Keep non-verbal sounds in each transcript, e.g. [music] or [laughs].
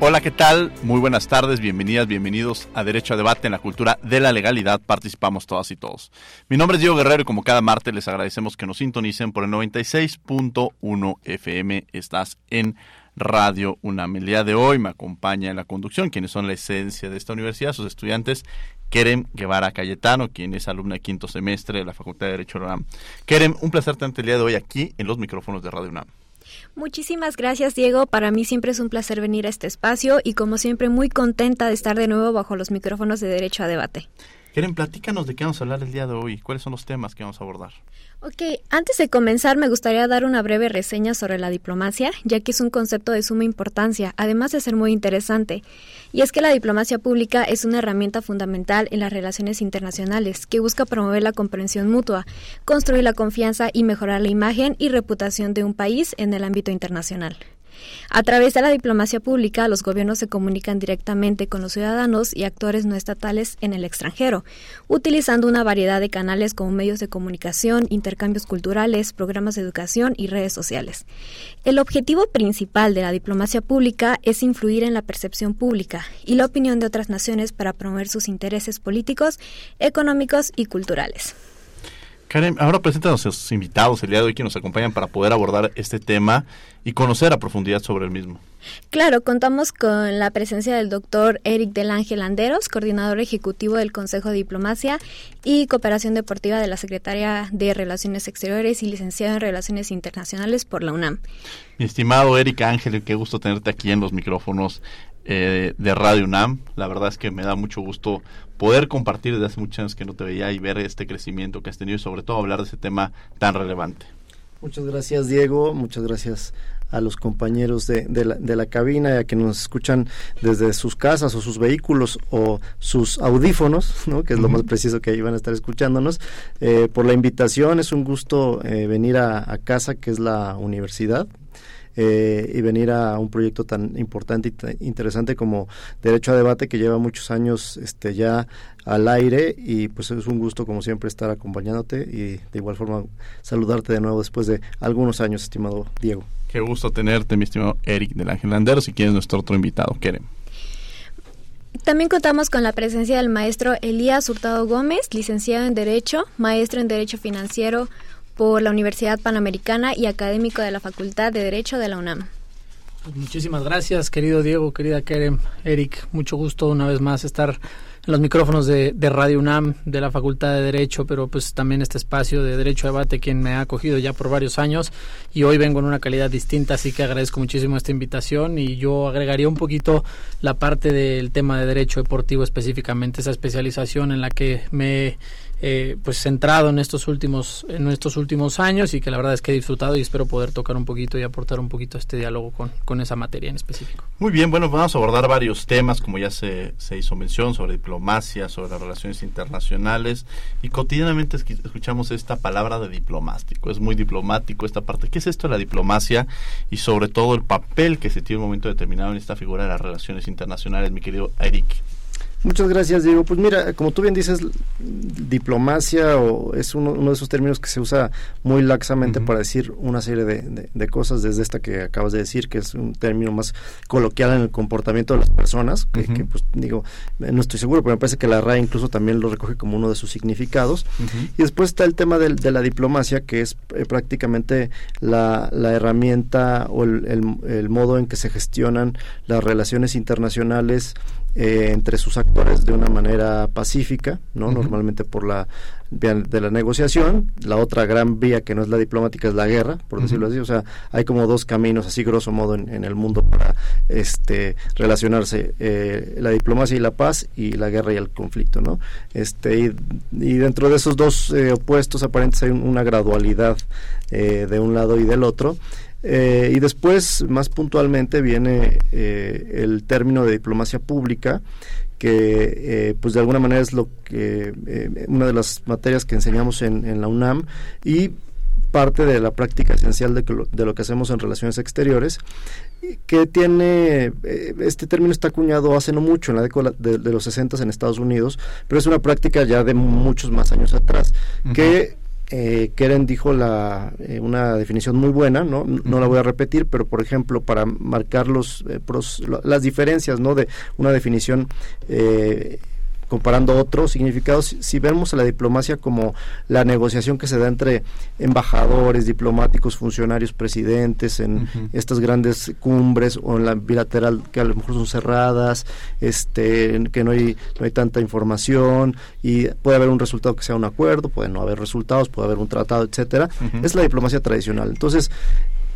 Hola, ¿qué tal? Muy buenas tardes, bienvenidas, bienvenidos a Derecho a Debate en la Cultura de la Legalidad. Participamos todas y todos. Mi nombre es Diego Guerrero y como cada martes les agradecemos que nos sintonicen por el 96.1 FM. Estás en Radio UNAM. El día de hoy me acompaña en la conducción quienes son la esencia de esta universidad, sus estudiantes Kerem Guevara Cayetano, quien es alumna de quinto semestre de la Facultad de Derecho de UNAM. Kerem, un placer tenerte el día de hoy aquí en los micrófonos de Radio UNAM. Muchísimas gracias, Diego. Para mí siempre es un placer venir a este espacio y como siempre muy contenta de estar de nuevo bajo los micrófonos de Derecho a Debate. Keren, platícanos de qué vamos a hablar el día de hoy. ¿Cuáles son los temas que vamos a abordar? Ok, antes de comenzar me gustaría dar una breve reseña sobre la diplomacia, ya que es un concepto de suma importancia, además de ser muy interesante. Y es que la diplomacia pública es una herramienta fundamental en las relaciones internacionales, que busca promover la comprensión mutua, construir la confianza y mejorar la imagen y reputación de un país en el ámbito internacional. A través de la diplomacia pública, los gobiernos se comunican directamente con los ciudadanos y actores no estatales en el extranjero, utilizando una variedad de canales como medios de comunicación, intercambios culturales, programas de educación y redes sociales. El objetivo principal de la diplomacia pública es influir en la percepción pública y la opinión de otras naciones para promover sus intereses políticos, económicos y culturales. Karen, ahora preséntanos a los invitados el día de hoy que nos acompañan para poder abordar este tema y conocer a profundidad sobre el mismo. Claro, contamos con la presencia del doctor Eric del Ángel Anderos, coordinador ejecutivo del Consejo de Diplomacia y Cooperación Deportiva de la Secretaría de Relaciones Exteriores y licenciado en Relaciones Internacionales por la UNAM. Mi estimado Eric Ángel, qué gusto tenerte aquí en los micrófonos eh, de Radio UNAM. La verdad es que me da mucho gusto poder compartir desde hace muchos años que no te veía y ver este crecimiento que has tenido y sobre todo hablar de ese tema tan relevante. Muchas gracias Diego, muchas gracias a los compañeros de, de, la, de la cabina y a quienes nos escuchan desde sus casas o sus vehículos o sus audífonos, ¿no? que es lo más preciso que iban a estar escuchándonos, eh, por la invitación. Es un gusto eh, venir a, a, casa, que es la universidad eh, y venir a un proyecto tan importante y interesante como Derecho a Debate que lleva muchos años este, ya al aire y pues es un gusto como siempre estar acompañándote y de igual forma saludarte de nuevo después de algunos años, estimado Diego. Qué gusto tenerte, mi estimado Eric del Ángel Landeros, y quien es nuestro otro invitado, Kerem. También contamos con la presencia del maestro Elías Hurtado Gómez, licenciado en Derecho, maestro en Derecho Financiero, por la Universidad Panamericana y académico de la Facultad de Derecho de la UNAM. Pues muchísimas gracias, querido Diego, querida Kerem, Eric. Mucho gusto una vez más estar en los micrófonos de, Radio UNAM, de la Facultad de Derecho, pero pues también este espacio de Derecho a Debate, quien me ha acogido ya por varios años y hoy vengo en una calidad distinta, así que agradezco muchísimo esta invitación y yo agregaría un poquito la parte del tema de Derecho Deportivo específicamente, esa especialización en la que me eh, pues centrado en estos últimos en estos últimos años y que la verdad es que he disfrutado y espero poder tocar un poquito y aportar un poquito este diálogo con, con esa materia en específico. Muy bien, bueno, vamos a abordar varios temas, como ya se, se hizo mención, sobre diplomacia, sobre las relaciones internacionales y cotidianamente escuchamos esta palabra de diplomático, es muy diplomático esta parte. ¿Qué es esto de la diplomacia y sobre todo el papel que se tiene en un momento determinado en esta figura de las relaciones internacionales, mi querido Eric? Muchas gracias, Diego. Pues mira, como tú bien dices, diplomacia o es uno, uno de esos términos que se usa muy laxamente uh -huh. para decir una serie de, de, de, cosas, desde esta que acabas de decir, que es un término más coloquial en el comportamiento de las personas, que, uh -huh. que pues digo, no estoy seguro, pero me parece que la RAE incluso también lo recoge como uno de sus significados. Uh -huh. Y después está el tema de, de la diplomacia, que es eh, prácticamente la, la, herramienta o el, el, el modo en que se gestionan las relaciones internacionales eh, entre sus actores de una manera pacífica, ¿no? Normalmente por la vía de la negociación. La otra gran vía que no es la diplomática es la guerra, por decirlo así. O sea, hay como dos caminos, así grosso modo, en, el mundo para este relacionarse eh, la diplomacia y la paz y la guerra y el conflicto, ¿no? Este y, dentro de esos dos eh, opuestos aparentes hay una gradualidad eh, de un lado y del otro. Y después, más puntualmente, viene el término de diplomacia pública, que eh, pues de alguna manera es lo que eh, una de las materias que enseñamos en, en, la UNAM y parte de la práctica esencial de, lo, de lo que hacemos en relaciones exteriores que tiene eh, este término está acuñado hace no mucho en la década de, los 60 en Estados Unidos pero es una práctica ya de muchos más años atrás que eh, Keren dijo la, eh, una definición muy buena, ¿no? No la voy a repetir, pero por ejemplo, para marcar los, eh, las diferencias, ¿no? De una definición eh, comparando otros significados, si vemos a la diplomacia como la negociación que se da entre embajadores, diplomáticos, funcionarios, presidentes, en estas grandes cumbres o en la bilateral que a lo mejor son cerradas, este, que no hay, no hay tanta información y puede haber un resultado que sea un acuerdo, puede no haber resultados, puede haber un tratado, etcétera. Es la diplomacia tradicional. Entonces,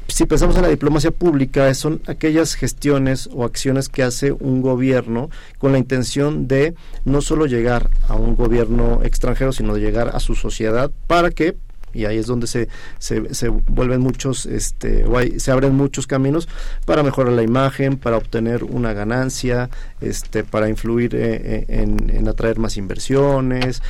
si pensamos en la diplomacia pública, son aquellas gestiones o acciones que hace un gobierno con la intención de no solo llegar a un gobierno extranjero, sino de llegar a su sociedad para que y ahí es donde se, se, se vuelven muchos, este, o se abren muchos caminos para mejorar la imagen, para obtener una ganancia, este, para influir eh, eh, en, en, atraer más inversiones,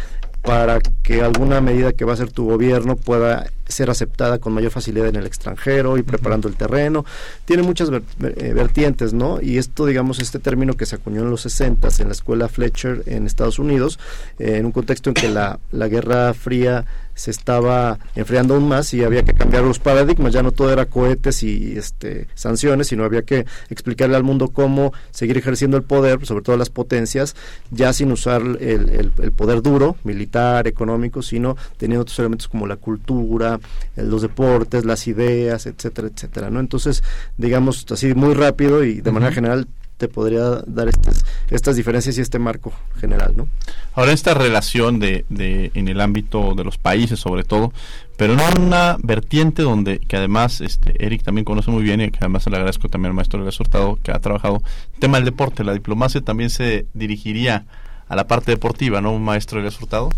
para que alguna medida que va a hacer tu gobierno pueda ser aceptada con mayor facilidad en el extranjero y preparando el terreno. Tiene muchas eh, vertientes, ¿no? Y esto, digamos, este término que se acuñó en los 60 en la escuela Fletcher en Estados Unidos, eh, en un contexto en que la, la Guerra Fría se estaba enfriando aún más y había que cambiar los paradigmas, ya no todo era cohetes y este, sanciones, sino había que explicarle al mundo cómo seguir ejerciendo el poder, sobre todo las potencias, ya sin usar el, el poder duro, militar, económico, sino teniendo otros elementos como la cultura, los deportes, las ideas, etcétera, etcétera, ¿no? Entonces, digamos así muy rápido y de manera general te podría dar estas, estas diferencias y este marco general, ¿no? Ahora esta relación de, de en el ámbito de los países sobre todo, pero en una vertiente donde que además este Eric también conoce muy bien y que además le agradezco también al maestro Luis Hurtado que ha trabajado tema del deporte, la diplomacia también se dirigiría a la parte deportiva, ¿no, maestro Luis Hurtado?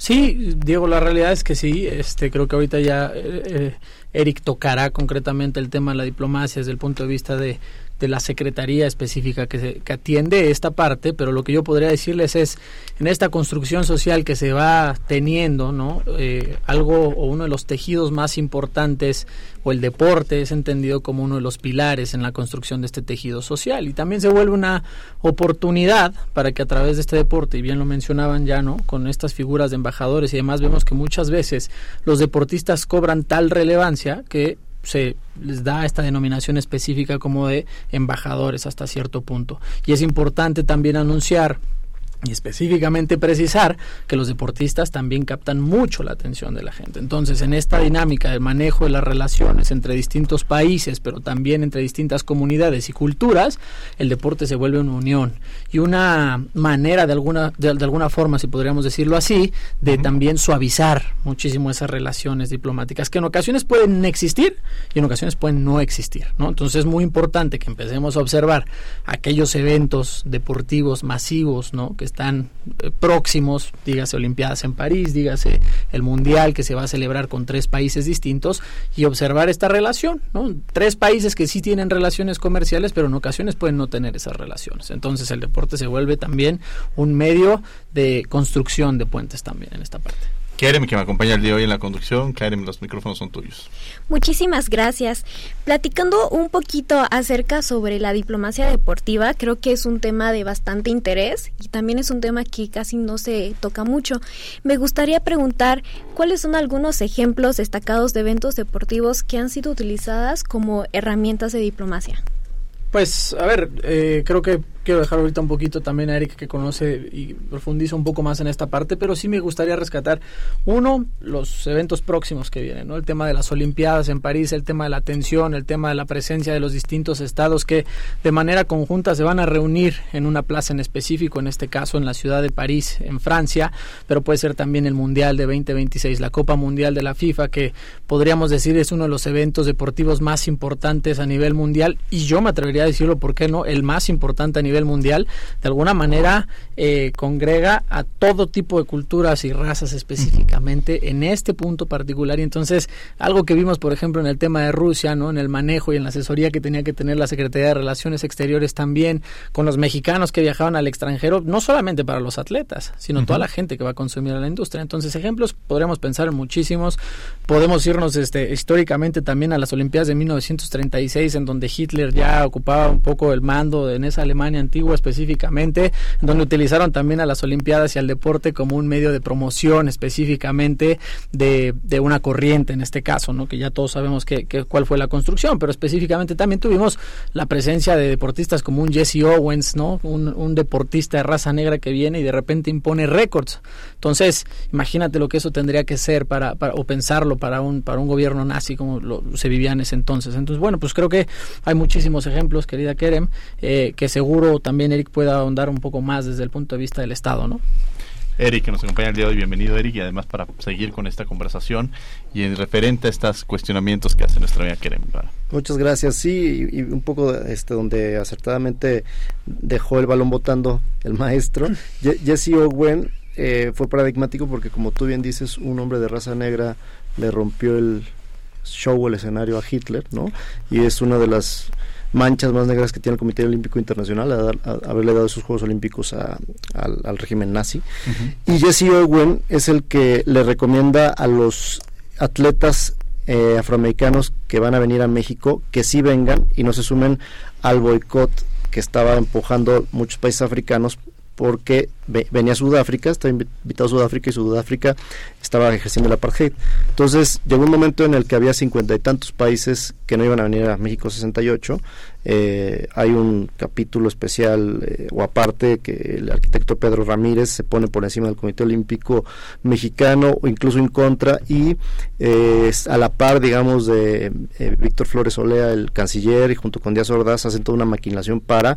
Sí, Diego, la realidad es que sí. Este, creo que ahorita ya eh, eh, Eric tocará concretamente el tema de la diplomacia desde el punto de vista de, de la secretaría específica que, que, atiende esta parte, pero lo que yo podría decirles es, en esta construcción social que se va teniendo, ¿no? Eh, algo o uno de los tejidos más importantes, o el deporte es entendido como uno de los pilares en la construcción de este tejido social, y también se vuelve una oportunidad para que a través de este deporte, y bien lo mencionaban ya, ¿no? Con estas figuras de embajadores y demás, vemos que muchas veces los deportistas cobran tal relevancia que se les da esta denominación específica como de embajadores hasta cierto punto. Y es importante también anunciar y específicamente precisar que los deportistas también captan mucho la atención de la gente. Entonces, en esta dinámica del manejo de las relaciones entre distintos países, pero también entre distintas comunidades y culturas, el deporte se vuelve una unión y una manera de alguna de, alguna forma, si podríamos decirlo así, de también suavizar muchísimo esas relaciones diplomáticas que en ocasiones pueden existir y en ocasiones pueden no existir, ¿no? Entonces, es muy importante que empecemos a observar aquellos eventos deportivos masivos, ¿no? Que están eh, próximos, dígase Olimpiadas en París, dígase el Mundial que se va a celebrar con tres países distintos y observar esta relación, ¿no? Tres países que sí tienen relaciones comerciales, pero en ocasiones pueden no tener esas relaciones. Entonces el deporte se vuelve también un medio de construcción de puentes también en esta parte. Kerem, que me acompaña el día de hoy en la conducción. Kerem, los micrófonos son tuyos. Muchísimas gracias. Platicando un poquito acerca sobre la diplomacia deportiva, creo que es un tema de bastante interés y también es un tema que casi no se toca mucho. Me gustaría preguntar cuáles son algunos ejemplos destacados de eventos deportivos que han sido utilizadas como herramientas de diplomacia. Pues, a ver, eh, creo que quiero dejar ahorita un poquito también a Eric que conoce y profundiza un poco más en esta parte, pero sí me gustaría rescatar uno, los eventos próximos que vienen, ¿no? El tema de las Olimpiadas en París, el tema de la atención, el tema de la presencia de los distintos estados que de manera conjunta se van a reunir en una plaza en específico, en este caso en la ciudad de París, en Francia, pero puede ser también el Mundial de 2026, la Copa Mundial de la FIFA, que podríamos decir es uno de los eventos deportivos más importantes a nivel mundial y yo me atrevería a decirlo, ¿por qué no? El más importante a nivel mundial, de alguna manera eh, congrega a todo tipo de culturas y razas específicamente en este punto particular. Y entonces, algo que vimos, por ejemplo, en el tema de Rusia, ¿no? En el manejo y en la asesoría que tenía que tener la Secretaría de Relaciones Exteriores también, con los mexicanos que viajaban al extranjero, no solamente para los atletas, sino toda la gente que va a consumir a la industria. Entonces, ejemplos podríamos pensar en muchísimos. Podemos irnos este, históricamente también a las Olimpiadas de 1936, en donde Hitler ya ocupaba un poco el mando en esa Alemania antigua específicamente, donde utilizaron también a las Olimpiadas y al deporte como un medio de promoción específicamente de, de una corriente en este caso, ¿no? que ya todos sabemos que, cuál fue la construcción, pero específicamente también tuvimos la presencia de deportistas como un Jesse Owens, ¿no? un, un deportista de raza negra que viene y de repente impone récords. Entonces, imagínate lo que eso tendría que ser para, para o pensarlo para un, para un gobierno nazi como lo, se vivía en ese entonces. Entonces, bueno, pues creo que hay muchísimos ejemplos, querida Kerem, eh, que seguro también Eric pueda ahondar un poco más desde el punto de vista del Estado, ¿no? Eric, que nos acompaña el día de hoy. Bienvenido, Eric, y además para seguir con esta conversación y en referente a estos cuestionamientos que hace nuestra amiga Kerem. Muchas gracias. Sí, y, un poco este donde acertadamente dejó el balón votando el maestro. [laughs] Jesse Owen eh, fue paradigmático porque, como tú bien dices, un hombre de raza negra le rompió el show, el escenario a Hitler, ¿no? Y es una de las manchas más negras que tiene el Comité Olímpico Internacional, a, haberle dado esos Juegos Olímpicos al, régimen nazi. Y Jesse Owen es el que le recomienda a los atletas eh, afroamericanos que van a venir a México que sí vengan y no se sumen al boicot que estaba empujando muchos países africanos porque venía Sudáfrica, estaba invitado a Sudáfrica y Sudáfrica estaba ejerciendo el apartheid. Entonces llegó un momento en el que había cincuenta y tantos países que no iban a venir a México 68 eh, hay un capítulo especial eh, o aparte que el arquitecto Pedro Ramírez se pone por encima del Comité Olímpico Mexicano o incluso en contra y eh, a la par digamos de Víctor Flores Olea el canciller y junto con Díaz Ordaz hacen toda una maquinación para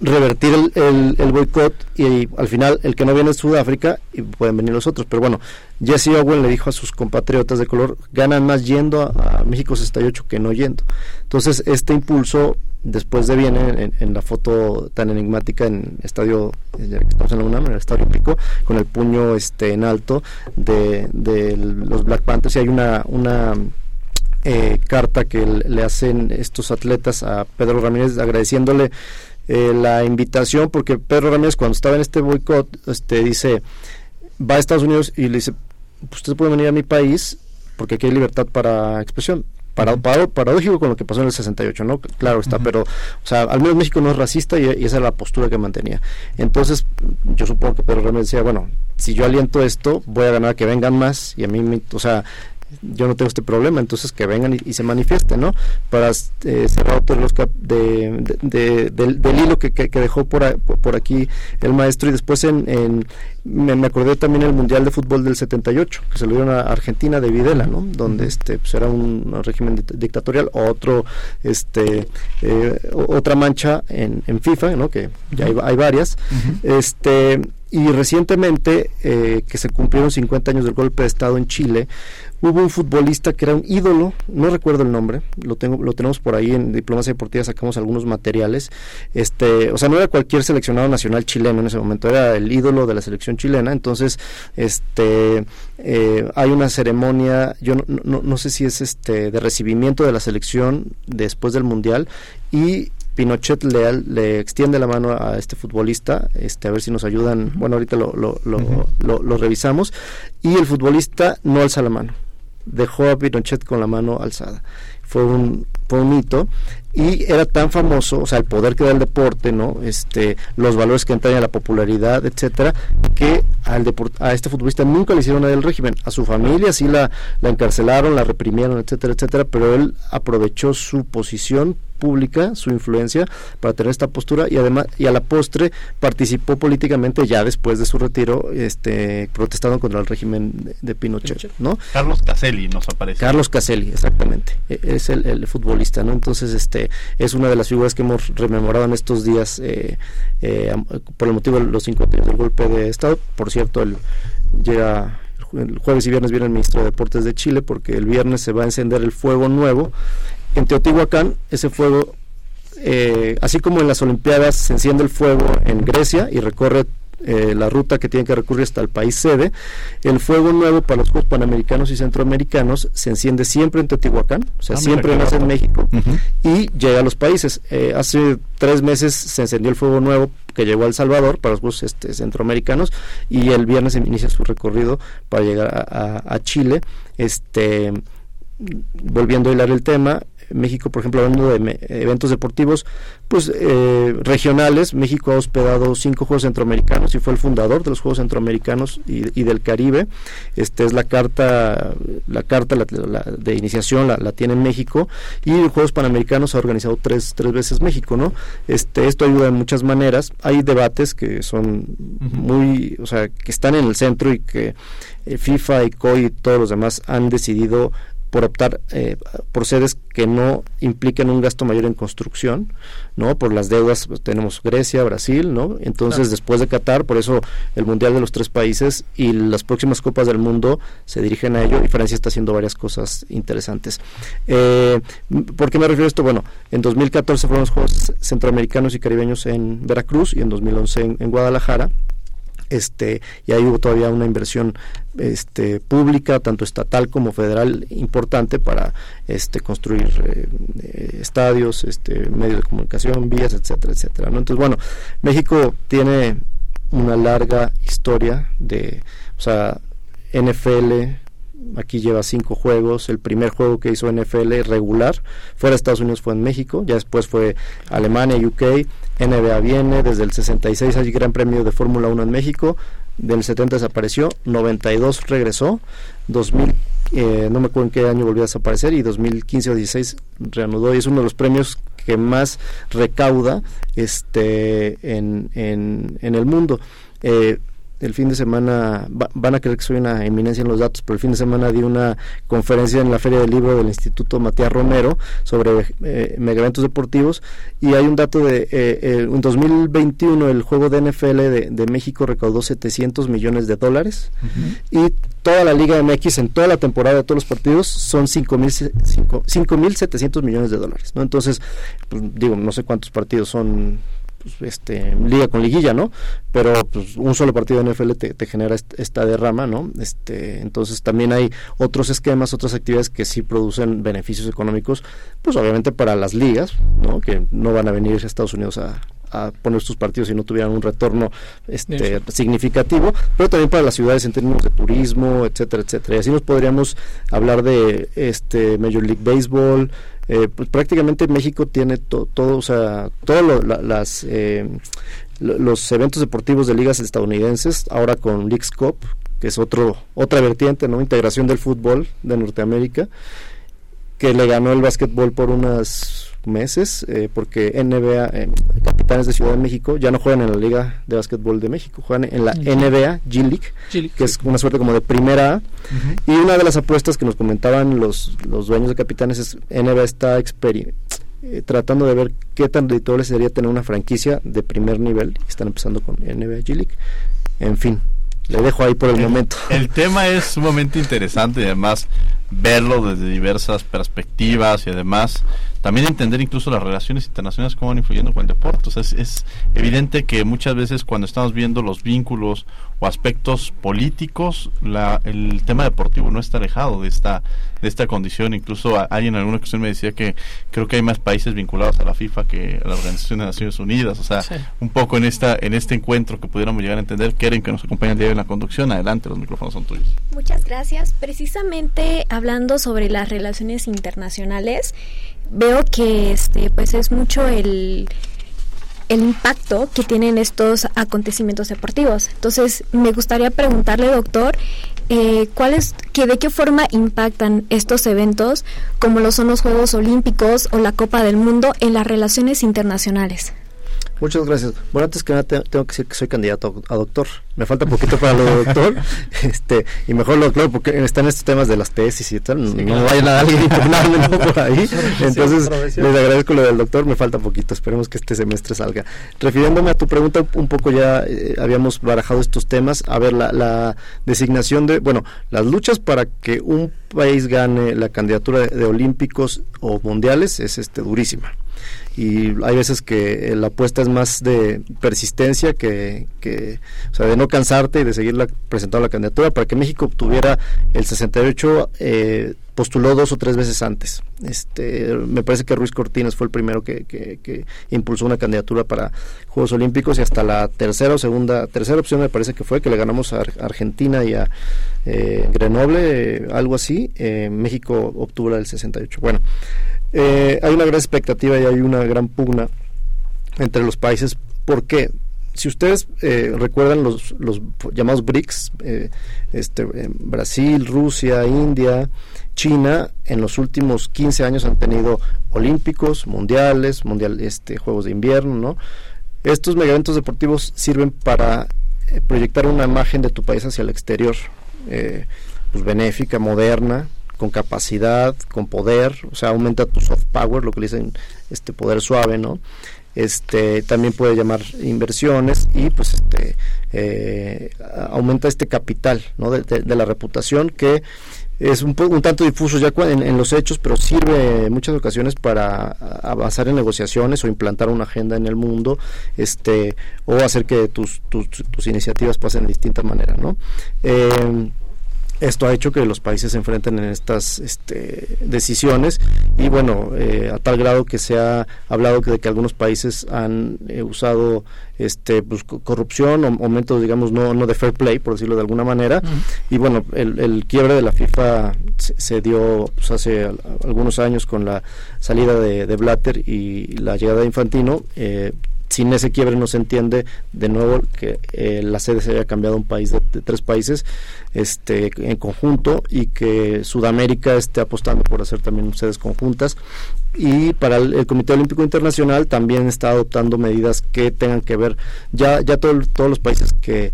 revertir el, el, boicot y, al final el que no viene es Sudáfrica y pueden venir los otros pero bueno Jesse Owen le dijo a sus compatriotas de color, ganan más yendo a, México 68 que no yendo. Entonces, este impulso después de viene en, la foto tan enigmática en estadio, estamos en la UNAM, en el estadio Pico, con el puño este en alto de, los Black Panthers y hay una, una eh, carta que le hacen estos atletas a Pedro Ramírez agradeciéndole eh, la invitación porque Pedro Ramírez cuando estaba en este boicot este, dice va a Estados Unidos y le dice usted puede venir a mi país porque aquí hay libertad para expresión. Para, paradójico con lo que pasó en el 68, ¿no? Claro está, pero, o sea, al menos México no es racista y, esa es la postura que mantenía. Entonces, yo supongo que Pedro Ramírez decía, bueno, si yo aliento esto, voy a ganar que vengan más y a mí, me, o sea, yo no tengo este problema, entonces que vengan y, se manifiesten, ¿no? Para eh, cerrar otro los de, del, hilo que, que, dejó por, por, aquí el maestro y después en, me, acordé también el Mundial de Fútbol del 78, que se lo dieron a Argentina de Videla, ¿no? Donde este pues era un, régimen dictatorial, otro este eh, otra mancha en, en, FIFA, ¿no? Que ya hay, hay varias. Este y recientemente, eh, que se cumplieron 50 años del golpe de Estado en Chile, hubo un futbolista que era un ídolo, no recuerdo el nombre, lo tengo, lo tenemos por ahí en Diplomacia Deportiva, sacamos algunos materiales. Este, o sea, no era cualquier seleccionado nacional chileno en ese momento, era el ídolo de la selección chilena. Entonces, este, eh, hay una ceremonia, yo no, no, no sé si es este de recibimiento de la selección después del mundial y Pinochet le, le extiende la mano a este futbolista, este, a ver si nos ayudan, bueno, ahorita lo, lo, lo, revisamos, y el futbolista no alza la mano, dejó a Pinochet con la mano alzada. Fue un, fue un hito y era tan famoso, o sea, el poder que da el deporte, ¿no? Este, los valores que entraña la popularidad, etcétera, que al a este futbolista nunca le hicieron nada del régimen, a su familia sí la, la encarcelaron, la reprimieron, etcétera, etcétera, pero él aprovechó su posición pública su influencia para tener esta postura y además y a la postre participó políticamente ya después de su retiro este protestando contra el régimen de, Pinochet, ¿no? Carlos Caselli nos aparece. Carlos Caselli, exactamente. E, es el, futbolista, ¿no? Entonces, este es una de las figuras que hemos rememorado en estos días eh, eh, por el motivo de los cinco años del golpe de Estado. Por cierto, el, llega el jueves y viernes viene el ministro de Deportes de Chile porque el viernes se va a encender el fuego nuevo. En Teotihuacán, ese fuego, eh, así como en las Olimpiadas se enciende el fuego en Grecia y recorre eh, la ruta que tiene que recurrir hasta el país sede. El fuego nuevo para los Juegos Panamericanos y Centroamericanos se enciende siempre en Teotihuacán, o sea, ah, siempre nace en México y llega a los países. Eh, hace tres meses se encendió el fuego nuevo que llegó a El Salvador para los Juegos este, Centroamericanos y el viernes inicia su recorrido para llegar a, Chile. Este volviendo a hilar el tema, México, por ejemplo, hablando de eventos deportivos, pues eh, regionales, México ha hospedado cinco Juegos Centroamericanos y fue el fundador de los Juegos Centroamericanos y, del Caribe. Este es la carta, la carta de iniciación la, tiene México y los Juegos Panamericanos ha organizado tres, tres veces México, ¿no? Este, esto ayuda en muchas maneras. Hay debates que son muy, o sea, que están en el centro y que eh, FIFA y COI y todos los demás han decidido por optar eh, por sedes que no impliquen un gasto mayor en construcción, ¿no? Por las deudas pues, tenemos Grecia, Brasil, ¿no? Entonces, después de Qatar, por eso el Mundial de los tres países y las próximas Copas del Mundo se dirigen a ello y Francia está haciendo varias cosas interesantes. Eh, ¿Por qué me refiero a esto? Bueno, en 2014 fueron los Juegos Centroamericanos y Caribeños en Veracruz y en 2011 en Guadalajara este y ahí hubo todavía una inversión este pública tanto estatal como federal importante para este construir eh, eh, estadios este medios de comunicación vías etcétera etcétera ¿no? entonces bueno México tiene una larga historia de o sea NFL aquí lleva cinco juegos. El primer juego que hizo NFL regular fuera de Estados Unidos fue en México, ya después fue Alemania, UK, NBA viene, desde el 66 hay Gran Premio de Fórmula 1 en México, del 70 desapareció, 92 regresó, 2000 eh, no me acuerdo en qué año volvió a desaparecer y 2015 o 16 reanudó. Y es uno de los premios que más recauda este en, en, en el mundo. Eh, el fin de semana, van a creer que soy una eminencia en los datos, pero el fin de semana di una conferencia en la Feria del Libro del Instituto Matías Romero sobre eh, megaventos deportivos. Y hay un dato de, eh, en 2021 el juego de NFL de, México recaudó 700 millones de dólares. Y toda la Liga MX en toda la temporada de todos los partidos son 5.700 millones de dólares, ¿no? Entonces, pues, digo, no sé cuántos partidos son pues, este, liga con liguilla, ¿no? Pero pues, un solo partido de NFL te, genera esta derrama, ¿no? Este, entonces también hay otros esquemas, otras actividades que sí producen beneficios económicos, pues obviamente para las ligas, ¿no? Que no van a venir a Estados Unidos a, poner sus partidos si no tuvieran un retorno este, significativo, pero también para las ciudades en términos de turismo, etcétera, etcétera. Y así nos podríamos hablar de este Major League Baseball, eh, pues prácticamente México tiene todo, o sea, todos las eh, los eventos deportivos de ligas estadounidenses, ahora con Leagues Cup, que es otro otra vertiente, ¿no? Integración del fútbol de Norteamérica, que le ganó el básquetbol por unas meses, eh, porque NBA, eh, capitanes de Ciudad de México, ya no juegan en la Liga de Básquetbol de México, juegan en la NBA G League, que es una suerte como de primera A. Y una de las apuestas que nos comentaban los, los dueños de capitanes es NBA está eh, tratando de ver qué tan redituable sería tener una franquicia de primer nivel. Están empezando con NBA G League. En fin, le dejo ahí por el, momento. El tema es sumamente interesante y además verlo desde diversas perspectivas y además también entender incluso las relaciones internacionales cómo van influyendo con el deporte. O sea, es, evidente que muchas veces cuando estamos viendo los vínculos o aspectos políticos, la, el tema deportivo no está alejado de esta de esta condición. Incluso alguien en alguna ocasión me decía que creo que hay más países vinculados a la FIFA que a la Organización de Naciones Unidas. O sea, un poco en esta en este encuentro que pudiéramos llegar a entender. Quieren que nos acompañe el día en la conducción. Adelante, los micrófonos son tuyos. Muchas gracias. Precisamente hablando sobre las relaciones internacionales, veo que este pues es mucho el el impacto que tienen estos acontecimientos deportivos. Entonces, me gustaría preguntarle, doctor, eh, ¿cuál es, que, ¿de qué forma impactan estos eventos, como lo son los Juegos Olímpicos o la Copa del Mundo, en las relaciones internacionales? Muchas gracias. Bueno, antes que nada tengo que decir que soy candidato a doctor. Me falta poquito para lo de doctor. [laughs] este, y mejor lo claro porque están estos temas de las tesis y tal. no vaya a alguien [laughs] impugnarme por ahí. Entonces, les agradezco lo del doctor. Me falta poquito. Esperemos que este semestre salga. Refiriéndome a tu pregunta, un poco ya eh, habíamos barajado estos temas. A ver, la, la designación de, bueno, las luchas para que un país gane la candidatura de, de olímpicos o mundiales es este durísima y hay veces que la apuesta es más de persistencia que, que o sea, de no cansarte y de seguir presentando la candidatura para que México obtuviera el 68 eh, postuló dos o tres veces antes. Este, me parece que Ruiz Cortines fue el primero que, que, impulsó una candidatura para Juegos Olímpicos y hasta la tercera o segunda, tercera opción me parece que fue que le ganamos a Argentina y a eh, Grenoble, algo así. Eh, México obtuvo el 68. Bueno, eh, hay una gran expectativa y hay una gran pugna entre los países. ¿Por qué? Si ustedes eh, recuerdan los, los llamados BRICS, eh, este, Brasil, Rusia, India, China, en los últimos 15 años han tenido olímpicos, mundiales, mundial, este, juegos de invierno, ¿no? Estos megaeventos deportivos sirven para proyectar una imagen de tu país hacia el exterior, pues benéfica, moderna, con capacidad, con poder, o sea, aumenta tu soft power, lo que le dicen este poder suave, ¿no? Este también puede llamar inversiones y pues este eh, aumenta este capital, ¿no? De, la reputación que es un, un tanto difuso ya en, los hechos, pero sirve en muchas ocasiones para avanzar en negociaciones o implantar una agenda en el mundo, este, o hacer que tus, tus, tus iniciativas pasen de distinta manera, ¿no? Eh, esto ha hecho que los países se enfrenten en estas este, decisiones. Y bueno, eh, a tal grado que se ha hablado de que algunos países han eh, usado este pues, corrupción o, métodos digamos no, no de fair play por decirlo de alguna manera. Y bueno el, quiebre de la FIFA se, dio pues, hace algunos años con la salida de, de Blatter y la llegada de Infantino eh, sin ese quiebre no se entiende de nuevo que eh, la sede se haya cambiado un país de, tres países este en conjunto y que Sudamérica esté apostando por hacer también sedes conjuntas. Y para el, Comité Olímpico Internacional también está adoptando medidas que tengan que ver ya ya todos los países que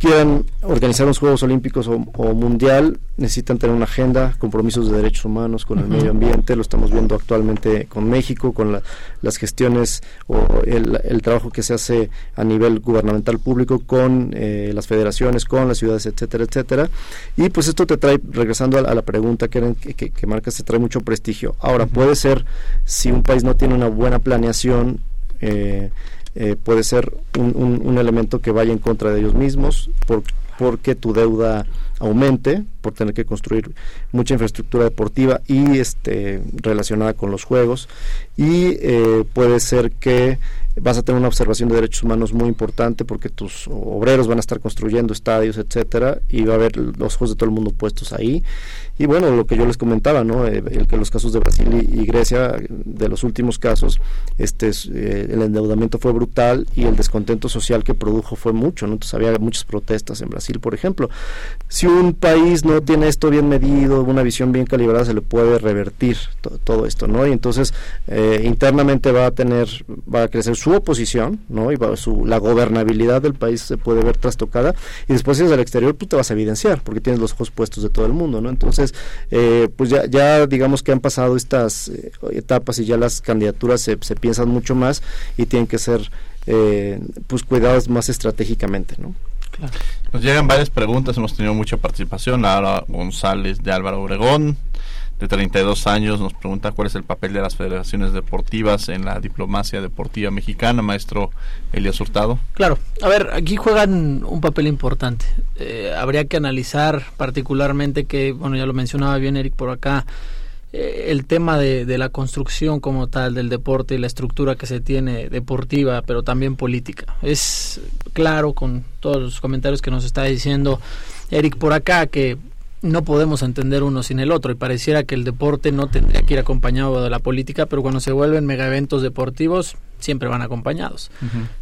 quieran organizar unos Juegos Olímpicos o, Mundial, necesitan tener una agenda, compromisos de derechos humanos con el medio ambiente, lo estamos viendo actualmente con México, con las gestiones o el, trabajo que se hace a nivel gubernamental público con eh, las federaciones, con las ciudades, etcétera, etcétera. Y pues esto te trae, regresando a, la pregunta que, que, que, marcas, te trae mucho prestigio. Ahora, puede ser, si un país no tiene una buena planeación, eh, eh, puede ser un, un, elemento que vaya en contra de ellos mismos por, porque tu deuda aumente por tener que construir mucha infraestructura deportiva y este relacionada con los juegos. Y eh, puede ser que vas a tener una observación de derechos humanos muy importante porque tus obreros van a estar construyendo estadios, etcétera, y va a haber los ojos de todo el mundo puestos ahí. Y bueno, lo que yo les comentaba, ¿no? Eh, el que los casos de Brasil y, Grecia, de los últimos casos, este eh, el endeudamiento fue brutal y el descontento social que produjo fue mucho, ¿no? Entonces había muchas protestas en Brasil, por ejemplo. Si un país no tiene esto bien medido, una visión bien calibrada, se le puede revertir todo esto, ¿no? Y entonces eh, internamente va a tener, va a crecer su oposición, ¿no? Y su, la gobernabilidad del país se puede ver trastocada y después desde el exterior tú te vas a evidenciar porque tienes los ojos puestos de todo el mundo, ¿no? Entonces, eh, pues ya, ya digamos que han pasado estas eh, etapas y ya las candidaturas se, se, piensan mucho más y tienen que ser eh, pues cuidados más estratégicamente, ¿no? Nos llegan varias preguntas, hemos tenido mucha participación. Ahora González de Álvaro Obregón, de 32 años, nos pregunta cuál es el papel de las federaciones deportivas en la diplomacia deportiva mexicana, maestro Elias Hurtado. Claro, a ver, aquí juegan un papel importante. Eh, habría que analizar particularmente que, bueno, ya lo mencionaba bien Eric por acá, eh, el tema de, de, la construcción como tal del deporte y la estructura que se tiene deportiva, pero también política. Es claro con todos los comentarios que nos está diciendo Eric por acá que no podemos entender uno sin el otro y pareciera que el deporte no tendría que ir acompañado de la política, pero cuando se vuelven mega eventos deportivos, siempre van acompañados.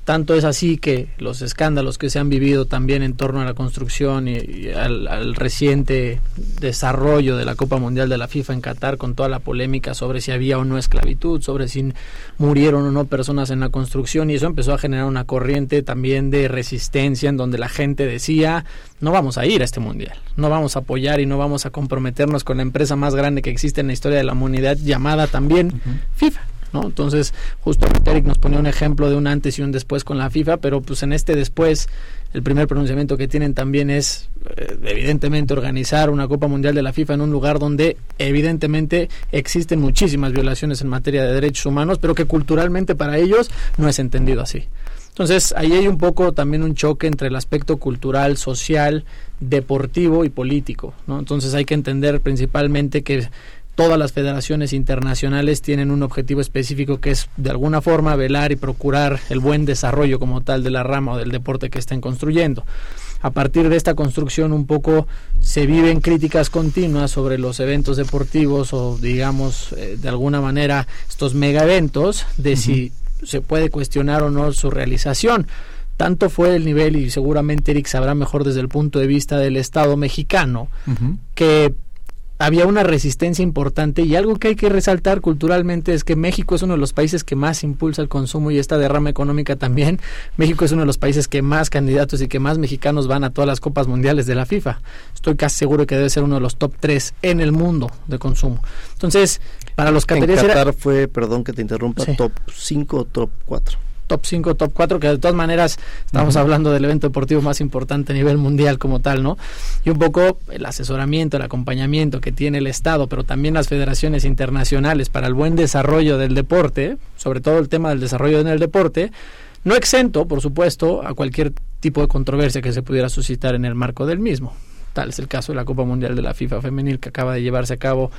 Tanto es así que los escándalos que se han vivido también en torno a la construcción y, al, reciente desarrollo de la Copa Mundial de la FIFA en Qatar con toda la polémica sobre si había o no esclavitud, sobre si murieron o no personas en la construcción y eso empezó a generar una corriente también de resistencia en donde la gente decía no vamos a ir a este mundial, no vamos a apoyar y no vamos a comprometernos con la empresa más grande que existe en la historia de la humanidad llamada también FIFA. ¿No? Entonces, justamente Eric nos ponía un ejemplo de un antes y un después con la FIFA, pero pues en este después, el primer pronunciamiento que tienen también es, eh, evidentemente, organizar una Copa Mundial de la FIFA en un lugar donde, evidentemente, existen muchísimas violaciones en materia de derechos humanos, pero que culturalmente para ellos no es entendido así. Entonces, ahí hay un poco también un choque entre el aspecto cultural, social, deportivo y político, ¿no? Entonces hay que entender principalmente que todas las federaciones internacionales tienen un objetivo específico que es de alguna forma velar y procurar el buen desarrollo como tal de la rama o del deporte que estén construyendo. A partir de esta construcción un poco se viven críticas continuas sobre los eventos deportivos o digamos eh, de alguna manera estos mega eventos de si se puede cuestionar o no su realización. Tanto fue el nivel, y seguramente Eric sabrá mejor desde el punto de vista del Estado mexicano, que había una resistencia importante y algo que hay que resaltar culturalmente es que México es uno de los países que más impulsa el consumo y esta derrama económica también. México es uno de los países que más candidatos y que más mexicanos van a todas las copas mundiales de la FIFA. Estoy casi seguro que debe ser uno de los top 3 en el mundo de consumo. Entonces, para los categorías... En Qatar fue, perdón que te interrumpa, top 5 o top 4 top 5, top 4, que de todas maneras estamos hablando del evento deportivo más importante a nivel mundial como tal, ¿no? Y un poco el asesoramiento, el acompañamiento que tiene el Estado, pero también las federaciones internacionales para el buen desarrollo del deporte, sobre todo el tema del desarrollo en el deporte, no exento, por supuesto, a cualquier tipo de controversia que se pudiera suscitar en el marco del mismo. Tal es el caso de la Copa Mundial de la FIFA Femenil que acaba de llevarse a cabo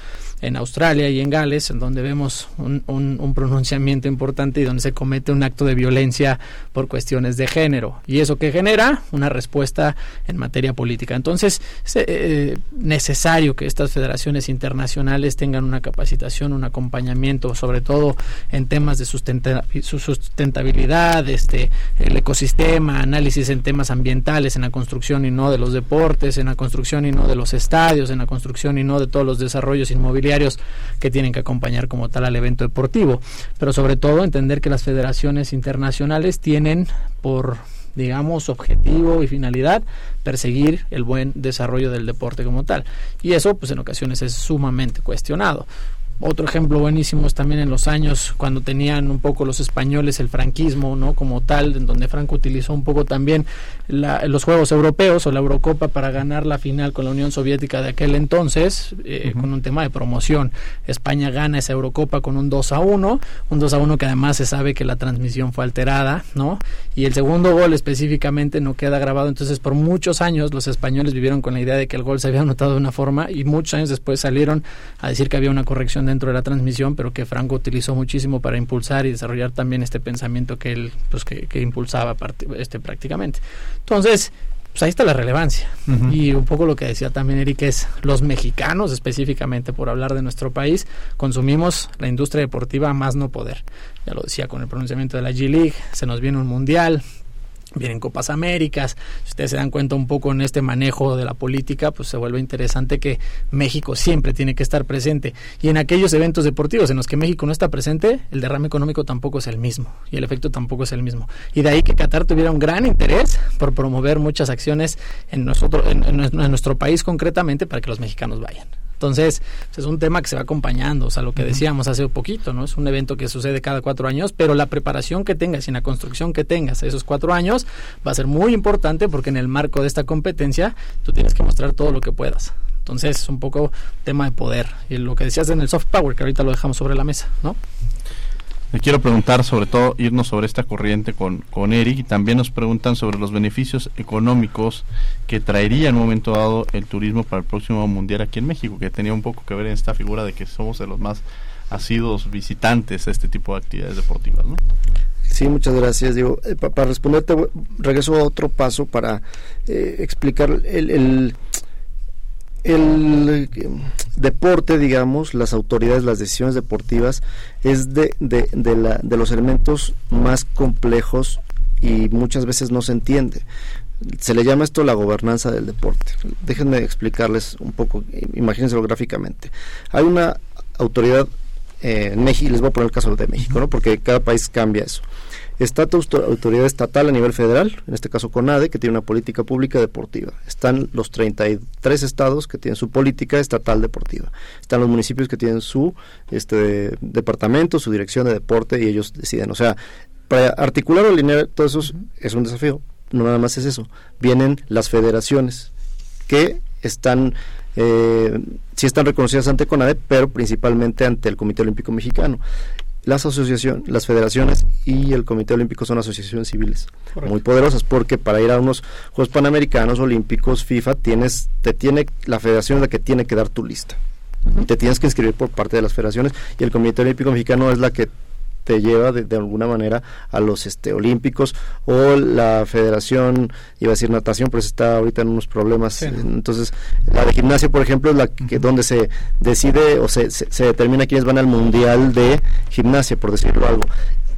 en Australia y en Gales, en donde vemos un, un, pronunciamiento importante y donde se comete un acto de violencia por cuestiones de género. ¿Y eso que genera? Una respuesta en materia política. Entonces, es eh, necesario que estas federaciones internacionales tengan una capacitación, un acompañamiento, sobre todo en temas de sustentabilidad, este, el ecosistema, análisis en temas ambientales, en la construcción y no de los deportes, en la construcción y no de los estadios, en la construcción y no de todos los desarrollos inmobiliarios que tienen que acompañar como tal al evento deportivo. Pero sobre todo entender que las federaciones internacionales tienen por digamos, objetivo y finalidad, perseguir el buen desarrollo del deporte como tal. Y eso, pues en ocasiones es sumamente cuestionado. Otro ejemplo buenísimo es también en los años cuando tenían un poco los españoles el franquismo, ¿no? Como tal, en donde Franco utilizó un poco también los Juegos Europeos o la Eurocopa para ganar la final con la Unión Soviética de aquel entonces, eh, con un tema de promoción. España gana esa Eurocopa con un 2 a 1, un 2 a 1 que además se sabe que la transmisión fue alterada, ¿no? Y el segundo gol específicamente no queda grabado, entonces por muchos años los españoles vivieron con la idea de que el gol se había anotado de una forma y muchos años después salieron a decir que había una corrección dentro de la transmisión, pero que Franco utilizó muchísimo para impulsar y desarrollar también este pensamiento que él, pues que, impulsaba este, prácticamente. Entonces, pues ahí está la relevancia. Y un poco lo que decía también Eric es, los mexicanos específicamente, por hablar de nuestro país, consumimos la industria deportiva más no poder. Ya lo decía con el pronunciamiento de la G-League, se nos viene un mundial, vienen Copas Américas, si ustedes se dan cuenta un poco en este manejo de la política, pues se vuelve interesante que México siempre tiene que estar presente. Y en aquellos eventos deportivos en los que México no está presente, el derrame económico tampoco es el mismo y el efecto tampoco es el mismo. Y de ahí que Qatar tuviera un gran interés por promover muchas acciones en, nosotros, en nuestro país concretamente para que los mexicanos vayan. Entonces, pues, es un tema que se va acompañando, o sea, lo que decíamos hace poquito, ¿no? Es un evento que sucede cada cuatro años, pero la preparación que tengas y la construcción que tengas esos cuatro años va a ser muy importante porque en el marco de esta competencia tú tienes que mostrar todo lo que puedas. Entonces, es un poco tema de poder. Y lo que decías en el soft power, que ahorita lo dejamos sobre la mesa, ¿no? Le quiero preguntar sobre todo, irnos sobre esta corriente con, con Eric y también nos preguntan sobre los beneficios económicos que traería en un momento dado el turismo para el próximo mundial aquí en México, que tenía un poco que ver en esta figura de que somos de los más asidos visitantes a este tipo de actividades deportivas, ¿no? Sí, muchas gracias, Diego. Eh, para responderte, regreso a otro paso para eh, explicar el eh, deporte, digamos, las autoridades, las decisiones deportivas, es de, de, de, la, de los elementos más complejos y muchas veces no se entiende. Se le llama esto la gobernanza del deporte. Déjenme explicarles un poco, imagínenselo gráficamente. Hay una autoridad eh, en México, les voy a poner el caso de México, ¿no? porque cada país cambia eso. Está tu autoridad estatal a nivel federal, en este caso CONADE, que tiene una política pública deportiva. Están los 33 estados que tienen su política estatal deportiva. Están los municipios que tienen su este, departamento, su dirección de deporte y ellos deciden. O sea, para articular o alinear todo eso es un desafío. No nada más es eso. Vienen las federaciones que están eh, sí están reconocidas ante CONADE, pero principalmente ante el Comité Olímpico Mexicano las asociaciones, las federaciones y el Comité Olímpico son asociaciones civiles muy poderosas porque para ir a unos Juegos Panamericanos, Olímpicos, FIFA, tienes, te tiene, la federación es la que tiene que dar tu lista. Te tienes que inscribir por parte de las federaciones y el Comité Olímpico Mexicano es la que te lleva de, alguna manera a los este olímpicos o la federación iba a decir natación pero está ahorita en unos problemas. Entonces la de gimnasia por ejemplo es la que donde se decide o se, se, determina quiénes van al mundial de gimnasia por decirlo algo.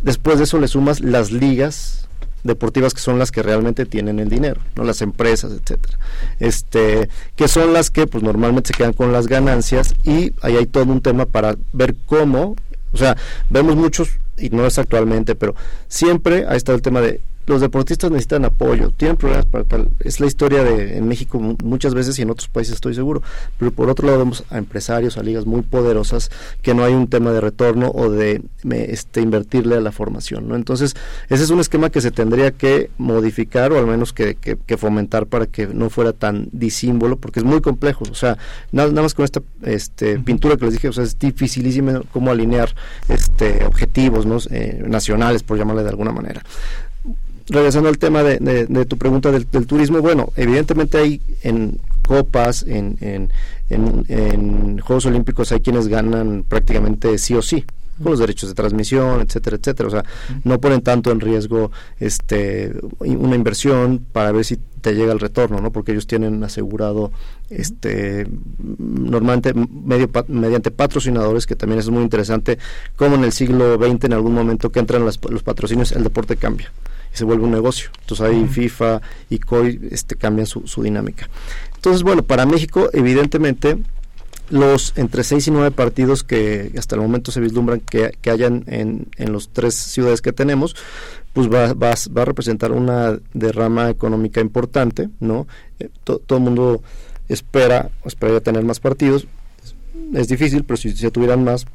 Después de eso le sumas las ligas deportivas que son las que realmente tienen el dinero, no las empresas, etcétera. Este, que son las que pues normalmente se quedan con las ganancias y ahí hay todo un tema para ver cómo o sea, vemos muchos, y no es actualmente, pero siempre ha estado el tema de los deportistas necesitan apoyo, tienen problemas para tal. Es la historia de en México muchas veces y en otros países estoy seguro. Pero por otro lado vemos a empresarios, a ligas muy poderosas que no hay un tema de retorno o de este, invertirle a la formación. ¿no? Entonces, ese es un esquema que se tendría que modificar o al menos que, fomentar para que no fuera tan disímbolo, porque es muy complejo. O sea, nada, más con esta este, pintura que les dije, o sea, es dificilísimo cómo alinear este, objetivos ¿no? Eh, nacionales, por llamarle de alguna manera regresando al tema de, tu pregunta del, turismo, bueno, evidentemente hay en copas, en, en, Juegos Olímpicos hay quienes ganan prácticamente sí o sí los derechos de transmisión, etcétera, etcétera. O sea, no ponen tanto en riesgo este una inversión para ver si te llega el retorno, ¿no? Porque ellos tienen asegurado este normalmente medio, mediante patrocinadores, que también es muy interesante, como en el siglo XX en algún momento que entran los patrocinios, el deporte cambia y se vuelve un negocio. Entonces ahí FIFA y COI este, cambian su, su dinámica. Entonces, bueno, para México, evidentemente, los entre seis y nueve partidos que hasta el momento se vislumbran que, que hayan en, en las tres ciudades que tenemos, pues va, va, va, a representar una derrama económica importante, ¿no? Eh, todo el mundo espera, esperaría tener más partidos. Es difícil, pero si se tuvieran más,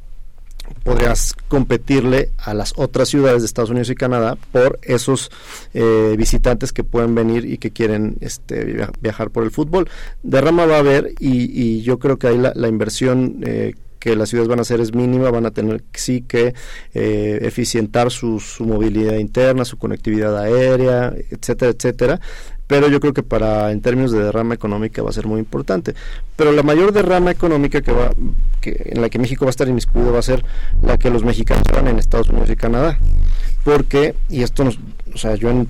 podrías competirle a las otras ciudades de Estados Unidos y Canadá por esos eh, visitantes que pueden venir y que quieren este, viajar por el fútbol. Derrama va a haber y, yo creo que ahí la, inversión eh, que las ciudades van a hacer es mínima, van a tener sí que eh, eficientar su, su, movilidad interna, su conectividad aérea, etcétera, etcétera pero yo creo que para en términos de derrama económica va a ser muy importante. Pero la mayor derrama económica que va que, en la que México va a estar inmiscuido va a ser la que los mexicanos van en Estados Unidos y Canadá. Porque, y esto nos, o sea, yo en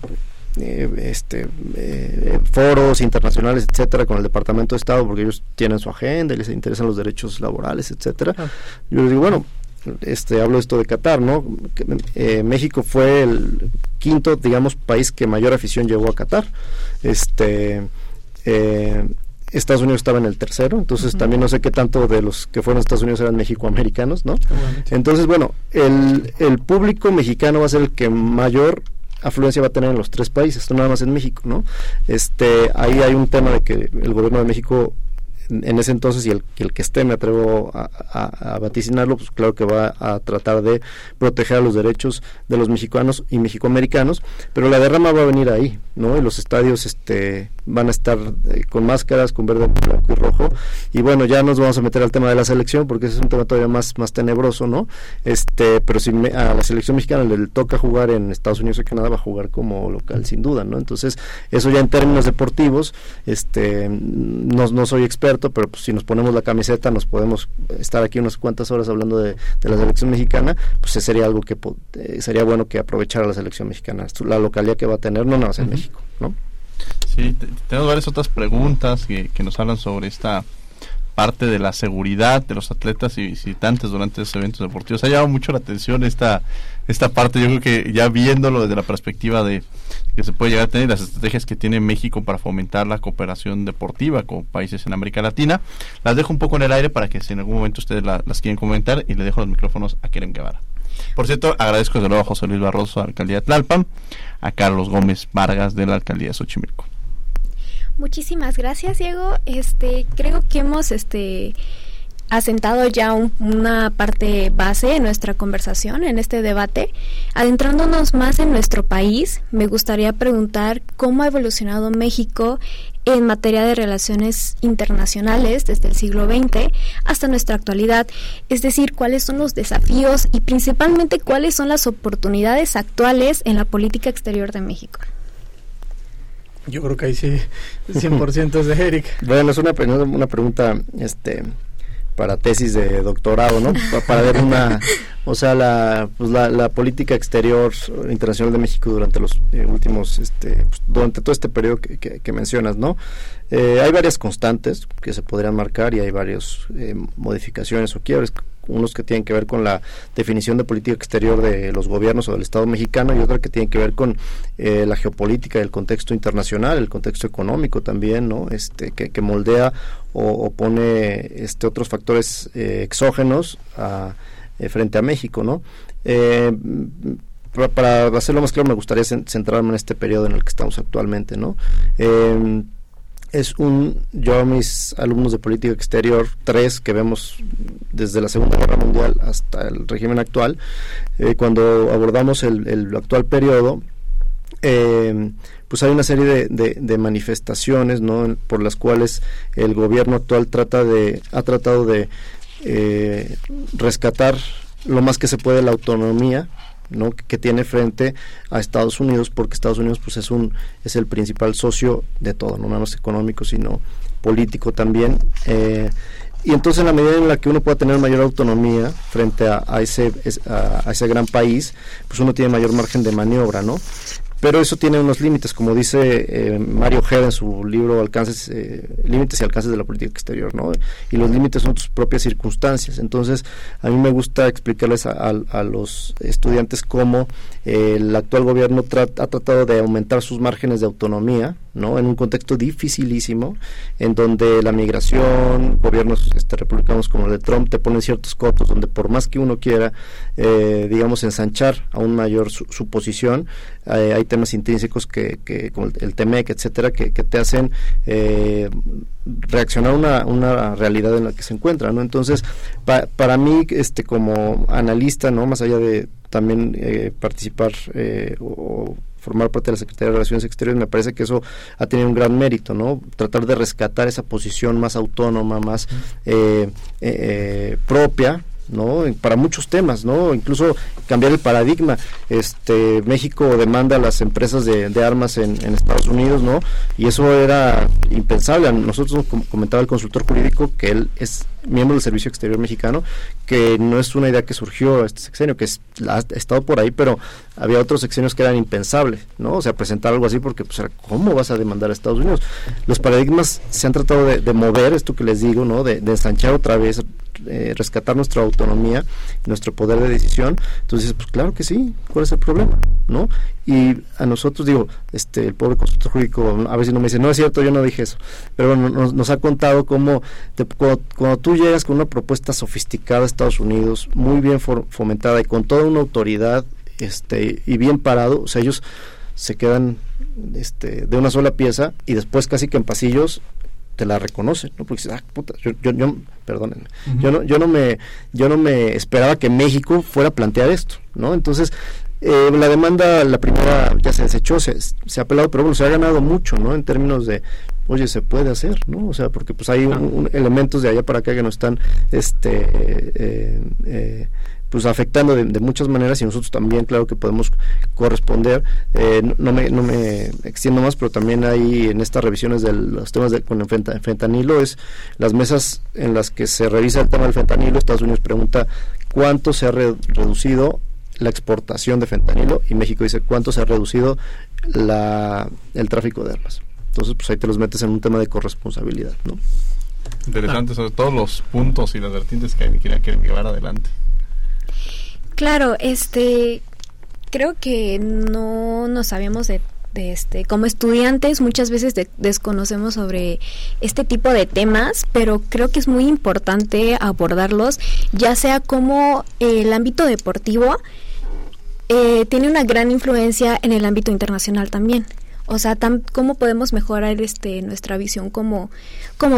eh, este, eh, foros internacionales, etcétera, con el Departamento de Estado, porque ellos tienen su agenda y les interesan los derechos laborales, etcétera. Yo les digo, bueno, este hablo esto de Qatar, ¿no? Eh, México fue el quinto, digamos, país que mayor afición llevó a Qatar. Este eh, Estados Unidos estaba en el tercero, entonces también no sé qué tanto de los que fueron a Estados Unidos eran mexicoamericanos, ¿no? Entonces, bueno, el, el público mexicano va a ser el que mayor afluencia va a tener en los tres países, no nada más en México, ¿no? Este, ahí hay un tema de que el gobierno de México en ese entonces y el, el que esté, me atrevo a, vaticinarlo, pues claro que va a tratar de proteger los derechos de los mexicanos y mexicoamericanos, pero la derrama va a venir ahí, ¿no? Y los estadios este, van a estar eh, con máscaras, con verde, blanco y rojo, y bueno, ya nos vamos a meter al tema de la selección, porque ese es un tema todavía más, más tenebroso, ¿no? Este, pero si a la selección mexicana le toca jugar en Estados Unidos y Canadá, va a jugar como local, sin duda, ¿no? Entonces, eso ya en términos deportivos, este, no, no soy experto, pero pues, si nos ponemos la camiseta nos podemos estar aquí unas cuantas horas hablando de, la selección mexicana, pues sería algo que eh, sería bueno que aprovechara la selección mexicana, la localidad que va a tener, no nada más en México, ¿no? Sí, tenemos varias otras preguntas que, que nos hablan sobre esta parte de la seguridad de los atletas y visitantes durante esos eventos deportivos. Ha llamado mucho la atención esta, esta parte, yo creo que ya viéndolo desde la perspectiva de que se puede llegar a tener las estrategias que tiene México para fomentar la cooperación deportiva con países en América Latina, las dejo un poco en el aire para que si en algún momento ustedes las quieren comentar y le dejo los micrófonos a Kerem Guevara. Por cierto, agradezco de nuevo a José Luis Barroso, alcaldía de Tlalpan, a Carlos Gómez Vargas, de la alcaldía de Xochimilco. Muchísimas gracias, Diego. Este, creo que hemos este asentado ya una parte base en nuestra conversación, en este debate. Adentrándonos más en nuestro país, me gustaría preguntar cómo ha evolucionado México en materia de relaciones internacionales desde el siglo XX hasta nuestra actualidad, es decir, cuáles son los desafíos y principalmente cuáles son las oportunidades actuales en la política exterior de México. Yo creo que ahí sí, 100% es de Eric. [laughs] Bueno, es una, una pregunta este, para tesis de doctorado, ¿no? Para ver una, o sea, la, pues la, la, política exterior internacional de México durante los eh, últimos, este, pues, durante todo este periodo que, que, mencionas, ¿no? Eh, hay varias constantes que se podrían marcar y hay varias eh, modificaciones o quiebres unos que tienen que ver con la definición de política exterior de los gobiernos o del Estado mexicano y otra que tienen que ver con eh, la geopolítica, el contexto internacional, el contexto económico también, ¿no? Este, que, moldea o, pone este, otros factores eh, exógenos a, eh, frente a México, ¿no? para, hacerlo más claro, me gustaría centrarme en este periodo en el que estamos actualmente, ¿no? Es un, yo mis alumnos de política exterior, tres que vemos desde la Segunda Guerra Mundial hasta el régimen actual, eh, cuando abordamos el, actual periodo, eh, pues hay una serie de, manifestaciones ¿no? por las cuales el gobierno actual trata de, ha tratado de eh, rescatar lo más que se puede la autonomía ¿no? que tiene frente a Estados Unidos porque Estados Unidos pues es un es el principal socio de todo no menos económico sino político también eh, y entonces en la medida en la que uno pueda tener mayor autonomía frente a, ese a, ese gran país pues uno tiene mayor margen de maniobra no pero eso tiene unos límites, como dice eh, Mario Head en su libro Alcances, eh, Límites y Alcances de la Política Exterior, ¿no? Y los límites son tus propias circunstancias. Entonces, a mí me gusta explicarles a, los estudiantes cómo eh, el actual gobierno ha tratado de aumentar sus márgenes de autonomía, ¿no? En un contexto dificilísimo, en donde la migración, gobiernos este, republicanos como el de Trump, te ponen ciertos cotos donde por más que uno quiera, digamos, ensanchar aún mayor su, su posición, hay temas intrínsecos que, que como el, TEMEC, etcétera, que, que te hacen eh, reaccionar a una, una realidad en la que se encuentra, ¿no? Entonces, para mí, este, como analista, ¿no? Más allá de también eh, participar eh, o formar parte de la Secretaría de Relaciones Exteriores, me parece que eso ha tenido un gran mérito, ¿no? Tratar de rescatar esa posición más autónoma, más propia, ¿no? Para muchos temas, ¿no? Incluso cambiar el paradigma. Este, México demanda a las empresas de, armas en, Estados Unidos, ¿no? Y eso era impensable. Nosotros comentaba el consultor jurídico que él es miembro del Servicio Exterior Mexicano, que no es una idea que surgió este sexenio, que ha estado por ahí, pero había otros sexenios que eran impensables, ¿no? O sea, presentar algo así porque, pues, ¿cómo vas a demandar a Estados Unidos? Los paradigmas se han tratado de, mover, esto que les digo, ¿no? De, ensanchar otra vez, eh, rescatar nuestra autonomía, nuestro poder de decisión. Entonces, pues claro que sí, ¿cuál es el problema? ¿No? Y a nosotros, digo, este, el pobre consultor jurídico a veces no me dice, no es cierto, yo no dije eso, pero bueno, nos, ha contado cómo cuando, tú llegas con una propuesta sofisticada a Estados Unidos, muy bien fomentada y con toda una autoridad este, y bien parado, o sea, ellos se quedan este, de una sola pieza y después casi que en pasillos te la reconocen, ¿no? Porque ah, puta, yo, yo, yo perdónenme, yo no, yo no me, yo no me esperaba que México fuera a plantear esto, ¿no? Entonces, eh, la demanda, la primera ya se desechó, se, se ha apelado, pero bueno, se ha ganado mucho, ¿no? En términos de, oye, se puede hacer, ¿no? O sea, porque pues hay elementos de allá para acá que nos están, este, eh, eh, pues afectando de, muchas maneras y nosotros también claro que podemos corresponder eh, no, me, no me extiendo más pero también hay en estas revisiones de los temas de, con el fentanilo es las mesas en las que se revisa el tema del fentanilo Estados Unidos pregunta cuánto se ha reducido la exportación de fentanilo y México dice cuánto se ha reducido la, el tráfico de armas entonces pues ahí te los metes en un tema de corresponsabilidad ¿no? Interesante, sobre todos los puntos y las vertientes que hay que llevar adelante. Claro, este, creo que no nos sabíamos de este, como estudiantes muchas veces desconocemos sobre este tipo de temas, pero creo que es muy importante abordarlos, ya sea como el ámbito deportivo eh, tiene una gran influencia en el ámbito internacional también. O sea, cómo podemos mejorar este nuestra visión como,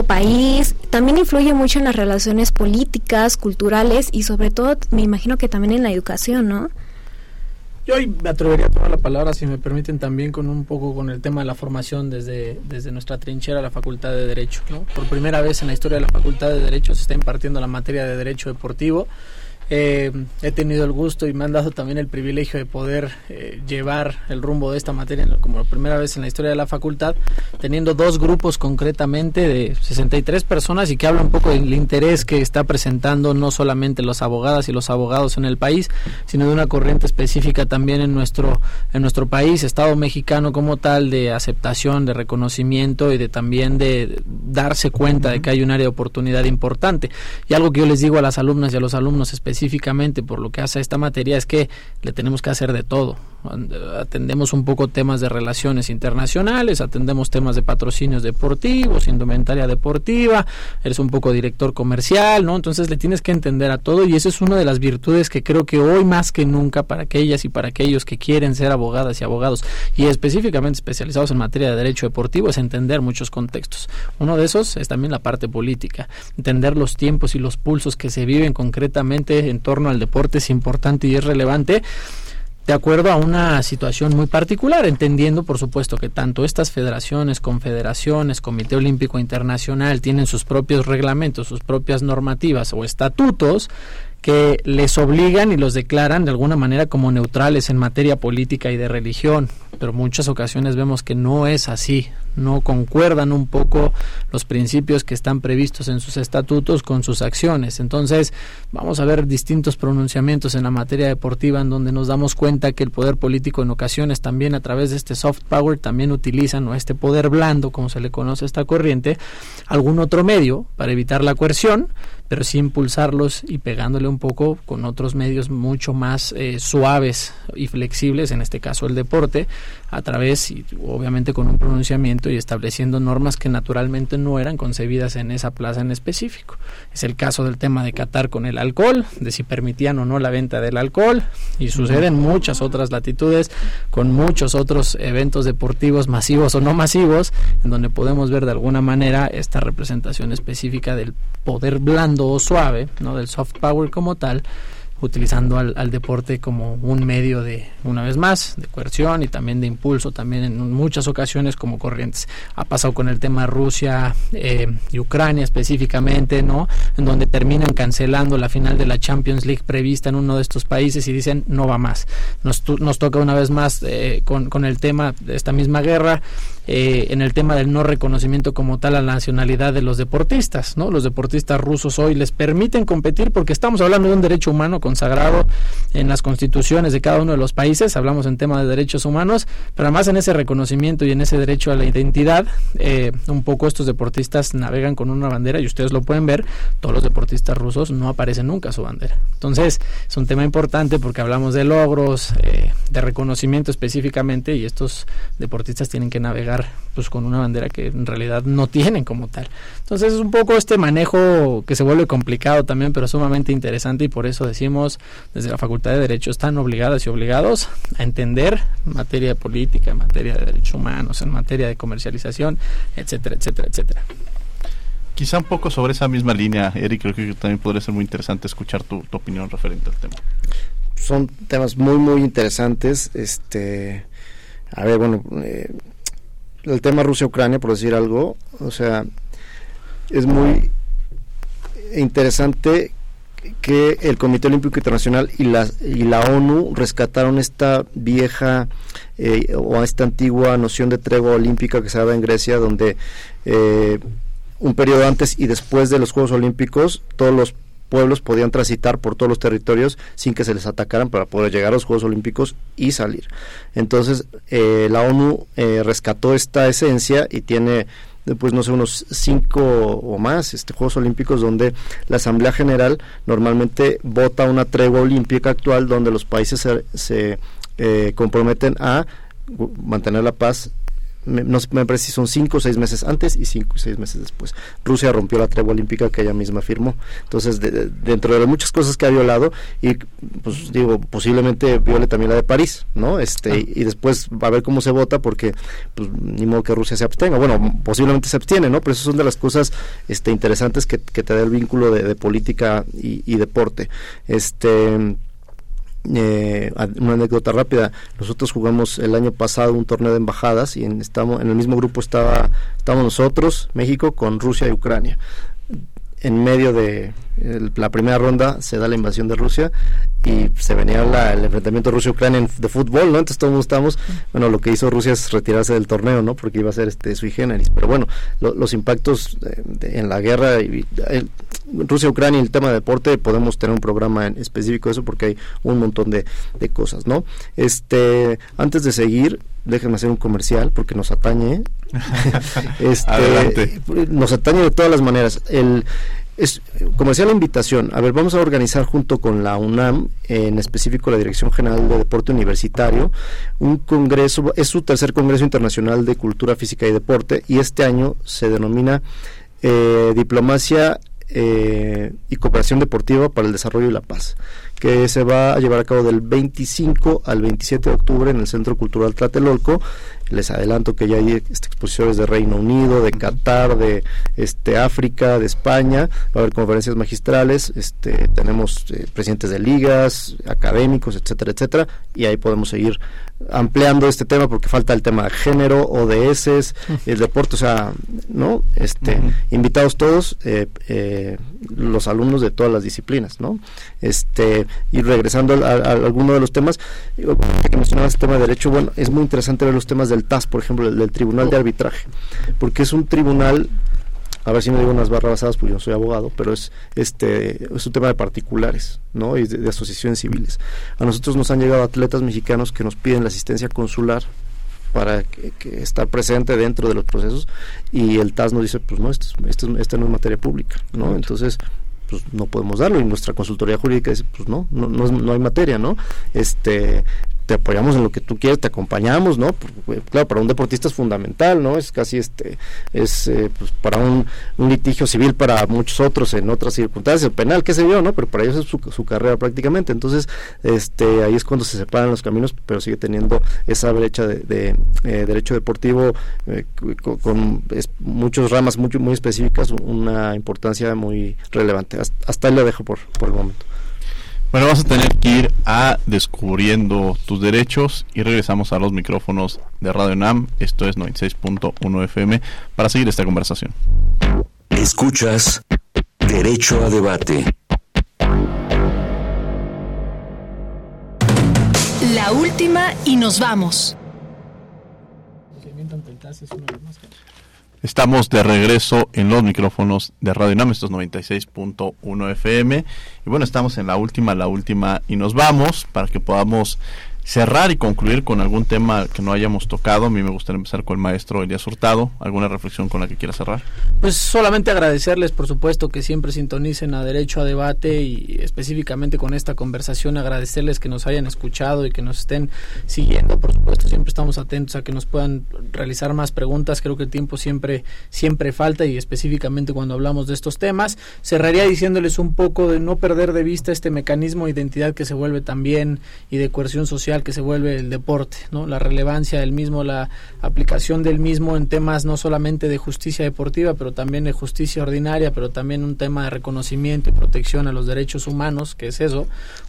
país. También influye mucho en las relaciones políticas, culturales y sobre todo, me imagino que también en la educación, ¿no? Yo hoy me atrevería a tomar la palabra, si me permiten, también con un poco con el tema de la formación desde, nuestra trinchera, la Facultad de Derecho. Por primera vez en la historia de la Facultad de Derecho se está impartiendo la materia de Derecho Deportivo eh, he tenido el gusto y me han dado también el privilegio de poder eh, llevar el rumbo de esta materia como primera vez en la historia de la facultad, teniendo dos grupos concretamente de 63 personas y que habla un poco del interés que está presentando no solamente los abogadas y los abogados en el país, sino de una corriente específica también en nuestro en nuestro país, Estado mexicano como tal de aceptación, de reconocimiento y de también de darse cuenta de que hay un área de oportunidad importante. Y algo que yo les digo a las alumnas y a los alumnos específicos específicamente por lo que hace a esta materia es que le tenemos que hacer de todo. Atendemos un poco temas de relaciones internacionales, atendemos temas de patrocinios deportivos, indumentaria deportiva, eres un poco director comercial, ¿no? Entonces le tienes que entender a todo y esa es una de las virtudes que creo que hoy más que nunca para aquellas y para aquellos que quieren ser abogadas y abogados y específicamente especializados en materia de derecho deportivo es entender muchos contextos. Uno de esos es también la parte política, entender los tiempos y los pulsos que se viven concretamente en torno al deporte es importante y es relevante de acuerdo a una situación muy particular, entendiendo por supuesto que tanto estas federaciones, confederaciones, Comité Olímpico Internacional tienen sus propios reglamentos, sus propias normativas o estatutos que les obligan y los declaran de alguna manera como neutrales en materia política y de religión, pero muchas ocasiones vemos que no es así, no concuerdan un poco los principios que están previstos en sus estatutos con sus acciones. Entonces, vamos a ver distintos pronunciamientos en la materia deportiva en donde nos damos cuenta que el poder político en ocasiones también a través de este soft power también utilizan o este poder blando, como se le conoce a esta corriente, algún otro medio para evitar la coerción, pero sí impulsarlos y pegándole un poco con otros medios mucho más eh, suaves y flexibles, en este caso el deporte, a través y obviamente con un pronunciamiento y estableciendo normas que naturalmente no eran concebidas en esa plaza en específico. Es el caso del tema de Qatar con el alcohol, de si permitían o no la venta del alcohol y sucede en muchas otras latitudes con muchos otros eventos deportivos masivos o no masivos en donde podemos ver de alguna manera esta representación específica del poder blando o suave, no del soft power como tal, utilizando al, al, deporte como un medio de, una vez más, de coerción y también de impulso, también en muchas ocasiones como corrientes. Ha pasado con el tema Rusia eh, y Ucrania específicamente, ¿no? En donde terminan cancelando la final de la Champions League prevista en uno de estos países y dicen no va más. Nos, nos toca una vez más eh, con, con el tema de esta misma guerra eh, en el tema del no reconocimiento como tal a la nacionalidad de los deportistas, ¿no? Los deportistas rusos hoy les permiten competir porque estamos hablando de un derecho humano consagrado en las constituciones de cada uno de los países, hablamos en tema de derechos humanos, pero además en ese reconocimiento y en ese derecho a la identidad, eh, un poco estos deportistas navegan con una bandera y ustedes lo pueden ver, todos los deportistas rusos no aparecen nunca su bandera. Entonces, es un tema importante porque hablamos de logros, eh, de reconocimiento específicamente y estos deportistas tienen que navegar pues con una bandera que en realidad no tienen como tal. Entonces es un poco este manejo que se vuelve complicado también, pero sumamente interesante y por eso decimos desde la Facultad de Derecho están obligadas y obligados a entender materia de política, en materia de derechos humanos, en materia de comercialización, etcétera, etcétera, etcétera. Quizá un poco sobre esa misma línea, Eric, creo que también podría ser muy interesante escuchar tu, tu opinión referente al tema. Son temas muy, muy interesantes. Este, a ver, bueno, eh, el tema Rusia-Ucrania, por decir algo, o sea, es muy interesante que el Comité Olímpico Internacional y la, ONU rescataron esta vieja eh, o esta antigua noción de tregua olímpica que se daba en Grecia, donde eh, un periodo antes y después de los Juegos Olímpicos todos los pueblos podían transitar por todos los territorios sin que se les atacaran para poder llegar a los Juegos Olímpicos y salir. Entonces, eh, la ONU eh, rescató esta esencia y tiene después no sé, unos cinco o más este, Juegos Olímpicos donde la Asamblea General normalmente vota una tregua olímpica actual donde los países se, se eh, comprometen a mantener la paz me, no me parece si son cinco o seis meses antes y cinco o seis meses después. Rusia rompió la tregua olímpica que ella misma firmó. Entonces, dentro de las muchas cosas que ha violado, y pues digo, posiblemente viole también la de París, ¿no? Este, ah. y, después va a ver cómo se vota porque, pues, ni modo que Rusia se abstenga. Bueno, posiblemente se abstiene, ¿no? Pero eso son de las cosas este, interesantes que, que te da el vínculo de, política y, y deporte. Este eh, una anécdota rápida nosotros jugamos el año pasado un torneo de embajadas y en, estamos en el mismo grupo estaba estábamos nosotros México con Rusia y Ucrania en medio de la primera ronda se da la invasión de Rusia y se venía el enfrentamiento Rusia-Ucrania de fútbol, ¿no? Entonces todos estamos, bueno, lo que hizo Rusia es retirarse del torneo, ¿no? Porque iba a ser este sui generis. Pero bueno, los impactos en la guerra, Rusia-Ucrania y el tema de deporte, podemos tener un programa en específico de eso porque hay un montón de, de cosas, ¿no? Este, antes de seguir, déjenme hacer un comercial porque nos atañe. [laughs] este, nos atañe de todas las maneras. El es comercial la invitación. A ver, vamos a organizar junto con la UNAM, en específico la Dirección General de Deporte Universitario, un congreso, es su tercer Congreso Internacional de Cultura Física y Deporte y este año se denomina eh, Diplomacia eh, y Cooperación Deportiva para el Desarrollo y la Paz que se va a llevar a cabo del 25 al 27 de octubre en el Centro Cultural Tlatelolco. Les adelanto que ya hay este, exposiciones de Reino Unido, de Qatar, de este África, de España. Va a haber conferencias magistrales. Este, tenemos eh, presidentes de ligas, académicos, etcétera, etcétera. Y ahí podemos seguir ampliando este tema porque falta el tema de género, ODS, el deporte, o sea, ¿no? Este, invitados todos, eh, eh, los alumnos de todas las disciplinas, ¿no? Este, y regresando a, alguno de los temas, que mencionabas el tema de derecho, bueno, es muy interesante ver los temas del TAS, por ejemplo, del, Tribunal de Arbitraje, porque es un tribunal a ver si me digo unas barras basadas porque yo no soy abogado, pero es este es un tema de particulares, ¿no? Y de, asociaciones civiles. A nosotros nos han llegado atletas mexicanos que nos piden la asistencia consular para que, estar presente dentro de los procesos y el TAS nos dice, pues no, esto, esto, esto no es materia pública, ¿no? Entonces, pues no podemos darlo y nuestra consultoría jurídica dice pues no no no, no hay materia no este te apoyamos en lo que tú quieres, te acompañamos, ¿no? claro, para un deportista es fundamental, ¿no? Es casi este, es eh, pues para un, litigio civil para muchos otros en otras circunstancias, penal, qué sé yo, ¿no? Pero para ellos es su, carrera prácticamente. Entonces, este, ahí es cuando se separan los caminos, pero sigue teniendo esa brecha de, eh, derecho deportivo eh, con, muchas ramas muy, muy específicas, una importancia muy relevante. Hasta, hasta ahí la dejo por, por el momento. Bueno, vas a tener que ir a descubriendo tus derechos y regresamos a los micrófonos de Radio NAM. Esto es 96.1 FM para seguir esta conversación. Escuchas Derecho a Debate. La última y nos vamos. Estamos de regreso en los micrófonos de Radio NAM, estos 96.1 FM. Y bueno, estamos en la última, la última y nos vamos para que podamos cerrar y concluir con algún tema que no hayamos tocado. A mí me gustaría empezar con el maestro Elías Hurtado. ¿Alguna reflexión con la que quiera cerrar? Pues solamente agradecerles, por supuesto, que siempre sintonicen a Derecho a Debate y específicamente con esta conversación, agradecerles que nos hayan escuchado y que nos estén siguiendo. Por supuesto, siempre estamos atentos a que nos puedan realizar más preguntas. Creo que el tiempo siempre, siempre falta y específicamente cuando hablamos de estos temas. Cerraría diciéndoles un poco de no perder de vista este mecanismo de identidad que se vuelve también y de coerción social que se vuelve el deporte, ¿no? La relevancia del mismo, la aplicación del mismo en temas no solamente de justicia deportiva, pero también de justicia ordinaria, pero también un tema de reconocimiento y protección a los derechos humanos, que es eso,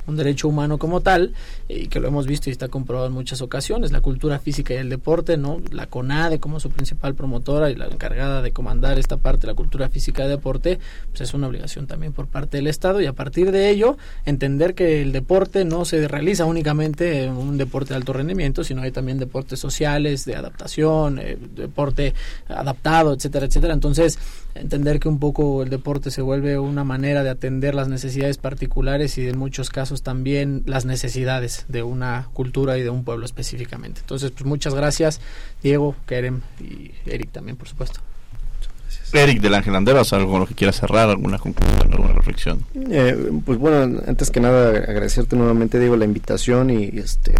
un derecho humano como tal, y que lo hemos visto y está comprobado en muchas ocasiones, la cultura física y el deporte, ¿no? La CONADE como su principal promotora y la encargada de comandar esta parte, la cultura física y deporte, pues es una obligación también por parte del Estado y a partir de ello entender que el deporte no se realiza únicamente en un deporte de alto rendimiento, sino hay también deportes sociales, de adaptación, eh, deporte adaptado, etcétera, etcétera. Entonces, entender que un poco el deporte se vuelve una manera de atender las necesidades particulares y en muchos casos también las necesidades de una cultura y de un pueblo específicamente. Entonces, pues muchas gracias, Diego, Kerem y Eric también, por supuesto. Eric del Ángel Anderos, algo con lo que quieras cerrar, alguna conclusión, alguna reflexión. Eh, pues bueno, antes que nada agradecerte nuevamente, digo, la invitación y este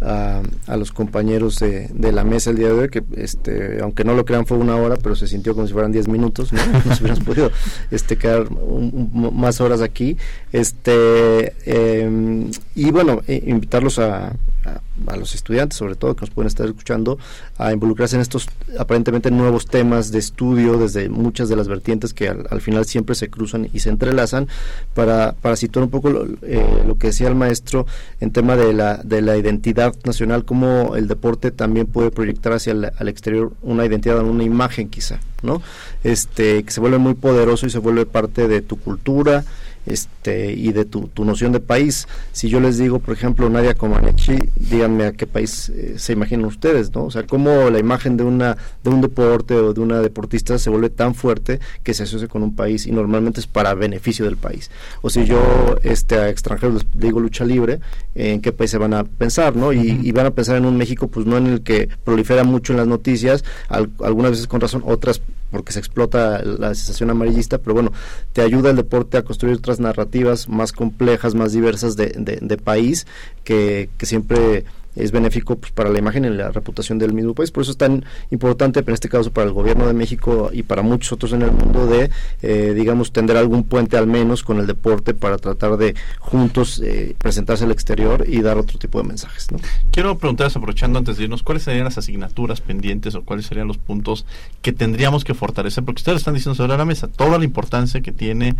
a, los compañeros de, la mesa el día de hoy, que este, aunque no lo crean fue una hora, pero se sintió como si fueran 10 minutos, ¿no? [laughs] Nos hubiéramos podido este, quedar más horas aquí. Este, em, y bueno, eh, invitarlos a, a, los estudiantes, sobre todo, que nos pueden estar escuchando, a involucrarse en estos aparentemente nuevos temas de estudio desde muchas de las vertientes que al, final siempre se cruzan y se entrelazan para, para situar un poco lo, eh, lo, que decía el maestro en tema de la, de la identidad nacional, cómo el deporte también puede proyectar hacia el al exterior una identidad, una imagen quizá, ¿no? Este, que se vuelve muy poderoso y se vuelve parte de tu cultura, este y de tu, tu, noción de país. Si yo les digo, por ejemplo, Nadia Comaneci, díganme a qué país eh, se imaginan ustedes, ¿no? O sea, cómo la imagen de una de un deporte o de una deportista se vuelve tan fuerte que se asocia con un país y normalmente es para beneficio del país. O si yo este a extranjeros les digo lucha libre, ¿en qué país se van a pensar, no? Y, van a pensar en un México pues no en el que prolifera mucho en las noticias, algunas veces con razón, otras porque se explota la sensación amarillista, pero bueno, te ayuda el deporte a construir otras narrativas más complejas, más diversas de, de, país, que, que siempre es benéfico pues, para la imagen y la reputación del mismo país. Por eso es tan importante, en este caso para el gobierno de México y para muchos otros en el mundo, de, eh, digamos, tender algún puente al menos con el deporte para tratar de juntos eh, presentarse al exterior y dar otro tipo de mensajes. ¿no? Quiero preguntarles, aprovechando antes de irnos, ¿cuáles serían las asignaturas pendientes o cuáles serían los puntos que tendríamos que fortalecer? Porque ustedes están diciendo sobre la mesa toda la importancia que tiene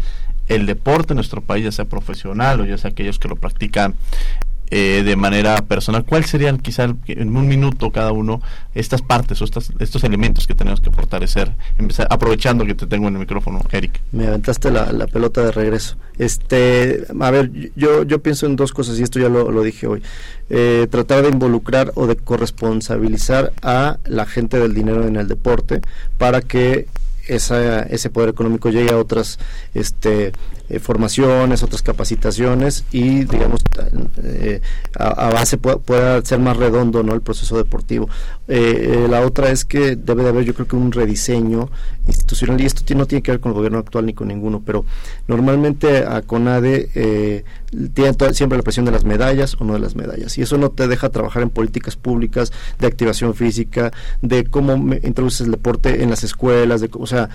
el deporte en nuestro país, ya sea profesional o ya sea aquellos que lo practican eh, de manera personal, ¿cuáles serían quizá en un minuto cada uno estas partes o estos, estos elementos que tenemos que fortalecer? Empezar, aprovechando que te tengo en el micrófono, Eric. Me aventaste la, la, pelota de regreso. Este, a ver, yo, yo pienso en dos cosas y esto ya lo, lo dije hoy. Eh, tratar de involucrar o de corresponsabilizar a la gente del dinero en el deporte para que esa, ese poder económico llegue a otras este, eh, formaciones, otras capacitaciones y, digamos, eh, a, base pueda, ser más redondo ¿no? el proceso deportivo. Eh, la otra es que debe de haber, yo creo que un rediseño institucional y esto no tiene que ver con el gobierno actual ni con ninguno, pero normalmente a CONADE tiene siempre la presión de las medallas o no de las medallas y eso no te deja trabajar en políticas públicas de activación física, de cómo introduces el deporte en las escuelas, de, o sea,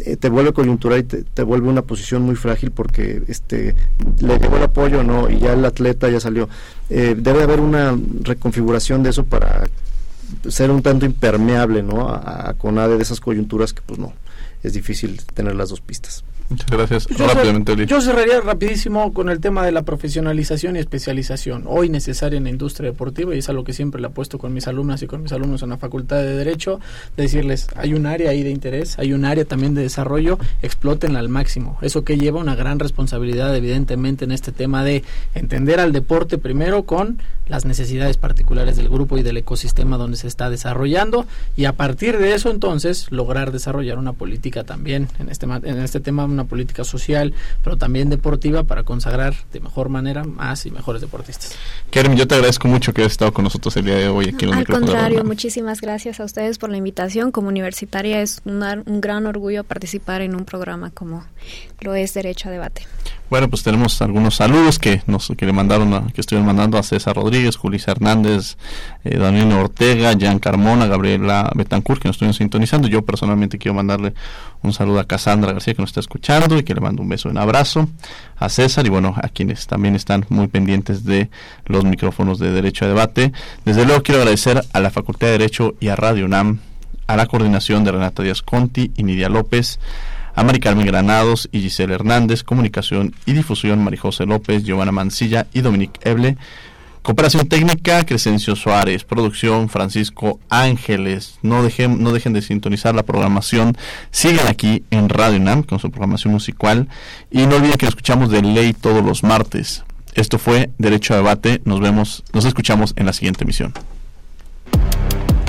eh, te vuelve coyuntural y te, vuelve una posición muy frágil porque este le llegó el apoyo no y ya el atleta ya salió. Eh, debe haber una reconfiguración de eso para ser un tanto impermeable no a, a CONADE de esas coyunturas que pues no es difícil tener las dos pistas Muchas gracias. Yo, Rápidamente, yo cerraría rapidísimo con el tema de la profesionalización y especialización, hoy necesaria en la industria deportiva, y es algo que siempre le apuesto con mis alumnas y con mis alumnos en la Facultad de Derecho, decirles, hay un área ahí de interés, hay un área también de desarrollo, explótenla al máximo. Eso que lleva una gran responsabilidad, evidentemente, en este tema de entender al deporte primero con las necesidades particulares del grupo y del ecosistema donde se está desarrollando, y a partir de eso, entonces, lograr desarrollar una política también en este, en este tema una política social, pero también deportiva para consagrar de mejor manera más y mejores deportistas. Kerem, yo te agradezco mucho que hayas estado con nosotros el día de hoy aquí en Al contrario, muchísimas gracias a ustedes por la invitación. Como universitaria es un gran orgullo participar en un programa como lo es Derecho a Debate. Bueno, pues tenemos algunos saludos que nos que le mandaron, que estuvieron mandando a César Rodríguez, Julissa Hernández, eh, Daniel Ortega, Jan Carmona, Gabriela Betancourt, que nos estuvieron sintonizando. Yo personalmente quiero mandarle un saludo a Casandra García, que nos está escuchando, y que le mando un beso un abrazo a César, y bueno, a quienes también están muy pendientes de los micrófonos de Derecho a Debate. Desde luego quiero agradecer a la Facultad de Derecho y a Radio UNAM, a la coordinación de Renata Díaz Conti y Nidia López, a Mari Carmen Granados y Giselle Hernández, Comunicación y Difusión, Marijose López, Giovanna Mancilla y Dominique Eble. Cooperación técnica, Crescencio Suárez. Producción, Francisco Ángeles. No dejen, no dejen de sintonizar la programación. Sigan aquí en Radio NAM con su programación musical. Y no olviden que escuchamos de ley todos los martes. Esto fue Derecho a Debate. Nos vemos, nos escuchamos en la siguiente emisión.